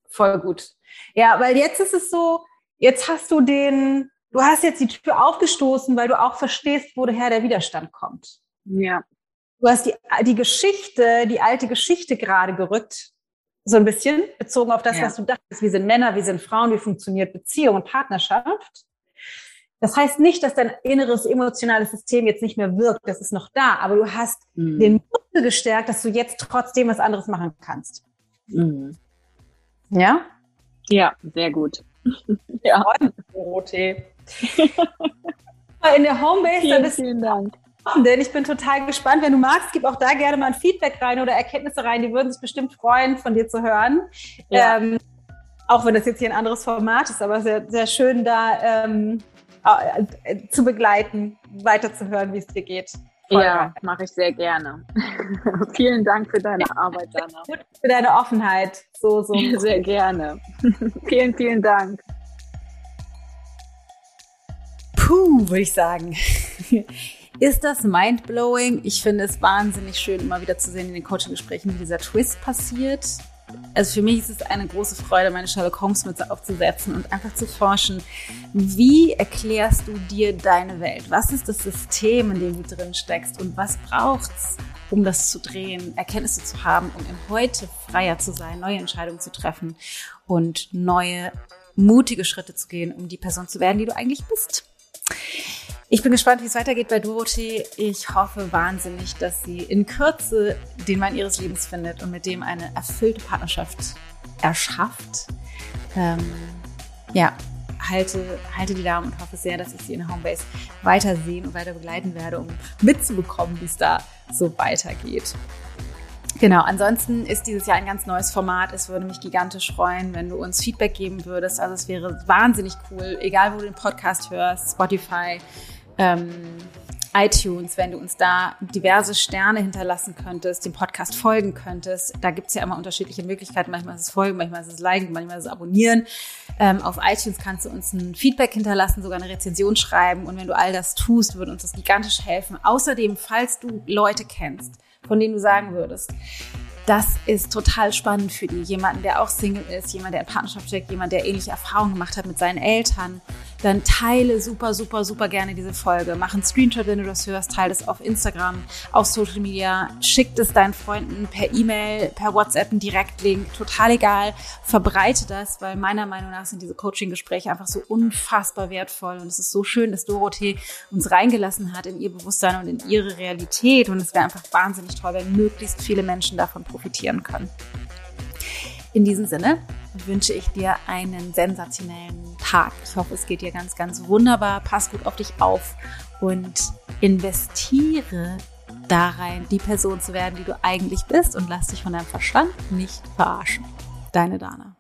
voll gut. Ja, weil jetzt ist es so, Jetzt hast du den, du hast jetzt die Tür aufgestoßen, weil du auch verstehst, woher der Widerstand kommt.
Ja.
Du hast die, die Geschichte, die alte Geschichte gerade gerückt, so ein bisschen, bezogen auf das, ja. was du dachtest. Wir sind Männer, wir sind Frauen, wie funktioniert Beziehung und Partnerschaft. Das heißt nicht, dass dein inneres emotionales System jetzt nicht mehr wirkt, das ist noch da, aber du hast mhm. den Muskel gestärkt, dass du jetzt trotzdem was anderes machen kannst. Mhm. Ja?
Ja, sehr gut. ja.
Dorothee. In der Homebase,
vielen, da bist vielen Dank.
Denn ich bin total gespannt. Wenn du magst, gib auch da gerne mal ein Feedback rein oder Erkenntnisse rein. Die würden sich bestimmt freuen, von dir zu hören. Ja. Ähm, auch wenn das jetzt hier ein anderes Format ist, aber sehr, sehr schön da ähm, äh, zu begleiten, weiterzuhören, wie es dir geht.
Voll ja, mache ich sehr gerne. Vielen Dank für deine Arbeit, Dana.
Für deine Offenheit. So, so.
Sehr gerne. vielen, vielen Dank.
Puh, würde ich sagen. Ist das mindblowing? Ich finde es wahnsinnig schön, immer wieder zu sehen in den Coaching-Gesprächen, wie dieser Twist passiert also für mich ist es eine große Freude, meine Sherlock Holmes Mütze aufzusetzen und einfach zu forschen, wie erklärst du dir deine Welt? Was ist das System, in dem du drin steckst und was braucht's, um das zu drehen, Erkenntnisse zu haben, um im Heute freier zu sein, neue Entscheidungen zu treffen und neue mutige Schritte zu gehen, um die Person zu werden, die du eigentlich bist. Ich bin gespannt, wie es weitergeht bei Dorothee. Ich hoffe wahnsinnig, dass sie in Kürze den Mann ihres Lebens findet und mit dem eine erfüllte Partnerschaft erschafft. ähm, ja, halte, halte die Daumen und hoffe sehr, dass ich sie in der Homebase weiter sehen und weiter begleiten werde, um mitzubekommen, wie es da so weitergeht. Genau, ansonsten ist dieses Jahr ein ganz neues Format. Es würde mich gigantisch freuen, wenn du uns Feedback geben würdest. Also es wäre wahnsinnig cool, egal wo du den Podcast hörst, Spotify, ähm, iTunes, wenn du uns da diverse Sterne hinterlassen könntest, dem Podcast folgen könntest. Da gibt's ja immer unterschiedliche Möglichkeiten. Manchmal ist es folgen, manchmal ist es liken, manchmal ist es abonnieren. Ähm, auf iTunes kannst du uns ein Feedback hinterlassen, sogar eine Rezension schreiben. Und wenn du all das tust, würde uns das gigantisch helfen. Außerdem, falls du Leute kennst, von denen du sagen würdest, das ist total spannend für die. Jemanden, der auch Single ist, jemand, der in Partnerschaft steckt, jemand, der ähnliche Erfahrungen gemacht hat mit seinen Eltern, dann teile super, super, super gerne diese Folge. Mach einen Screenshot, wenn du das hörst, teile es auf Instagram, auf Social Media, schick es deinen Freunden per E-Mail, per WhatsApp, einen Direktlink, total egal. Verbreite das, weil meiner Meinung nach sind diese Coaching-Gespräche einfach so unfassbar wertvoll und es ist so schön, dass Dorothee uns reingelassen hat in ihr Bewusstsein und in ihre Realität und es wäre einfach wahnsinnig toll, wenn möglichst viele Menschen davon profitieren können. In diesem Sinne wünsche ich dir einen sensationellen Tag. Ich hoffe, es geht dir ganz, ganz wunderbar. Pass gut auf dich auf und investiere da rein, die Person zu werden, die du eigentlich bist und lass dich von deinem Verstand nicht verarschen. Deine Dana.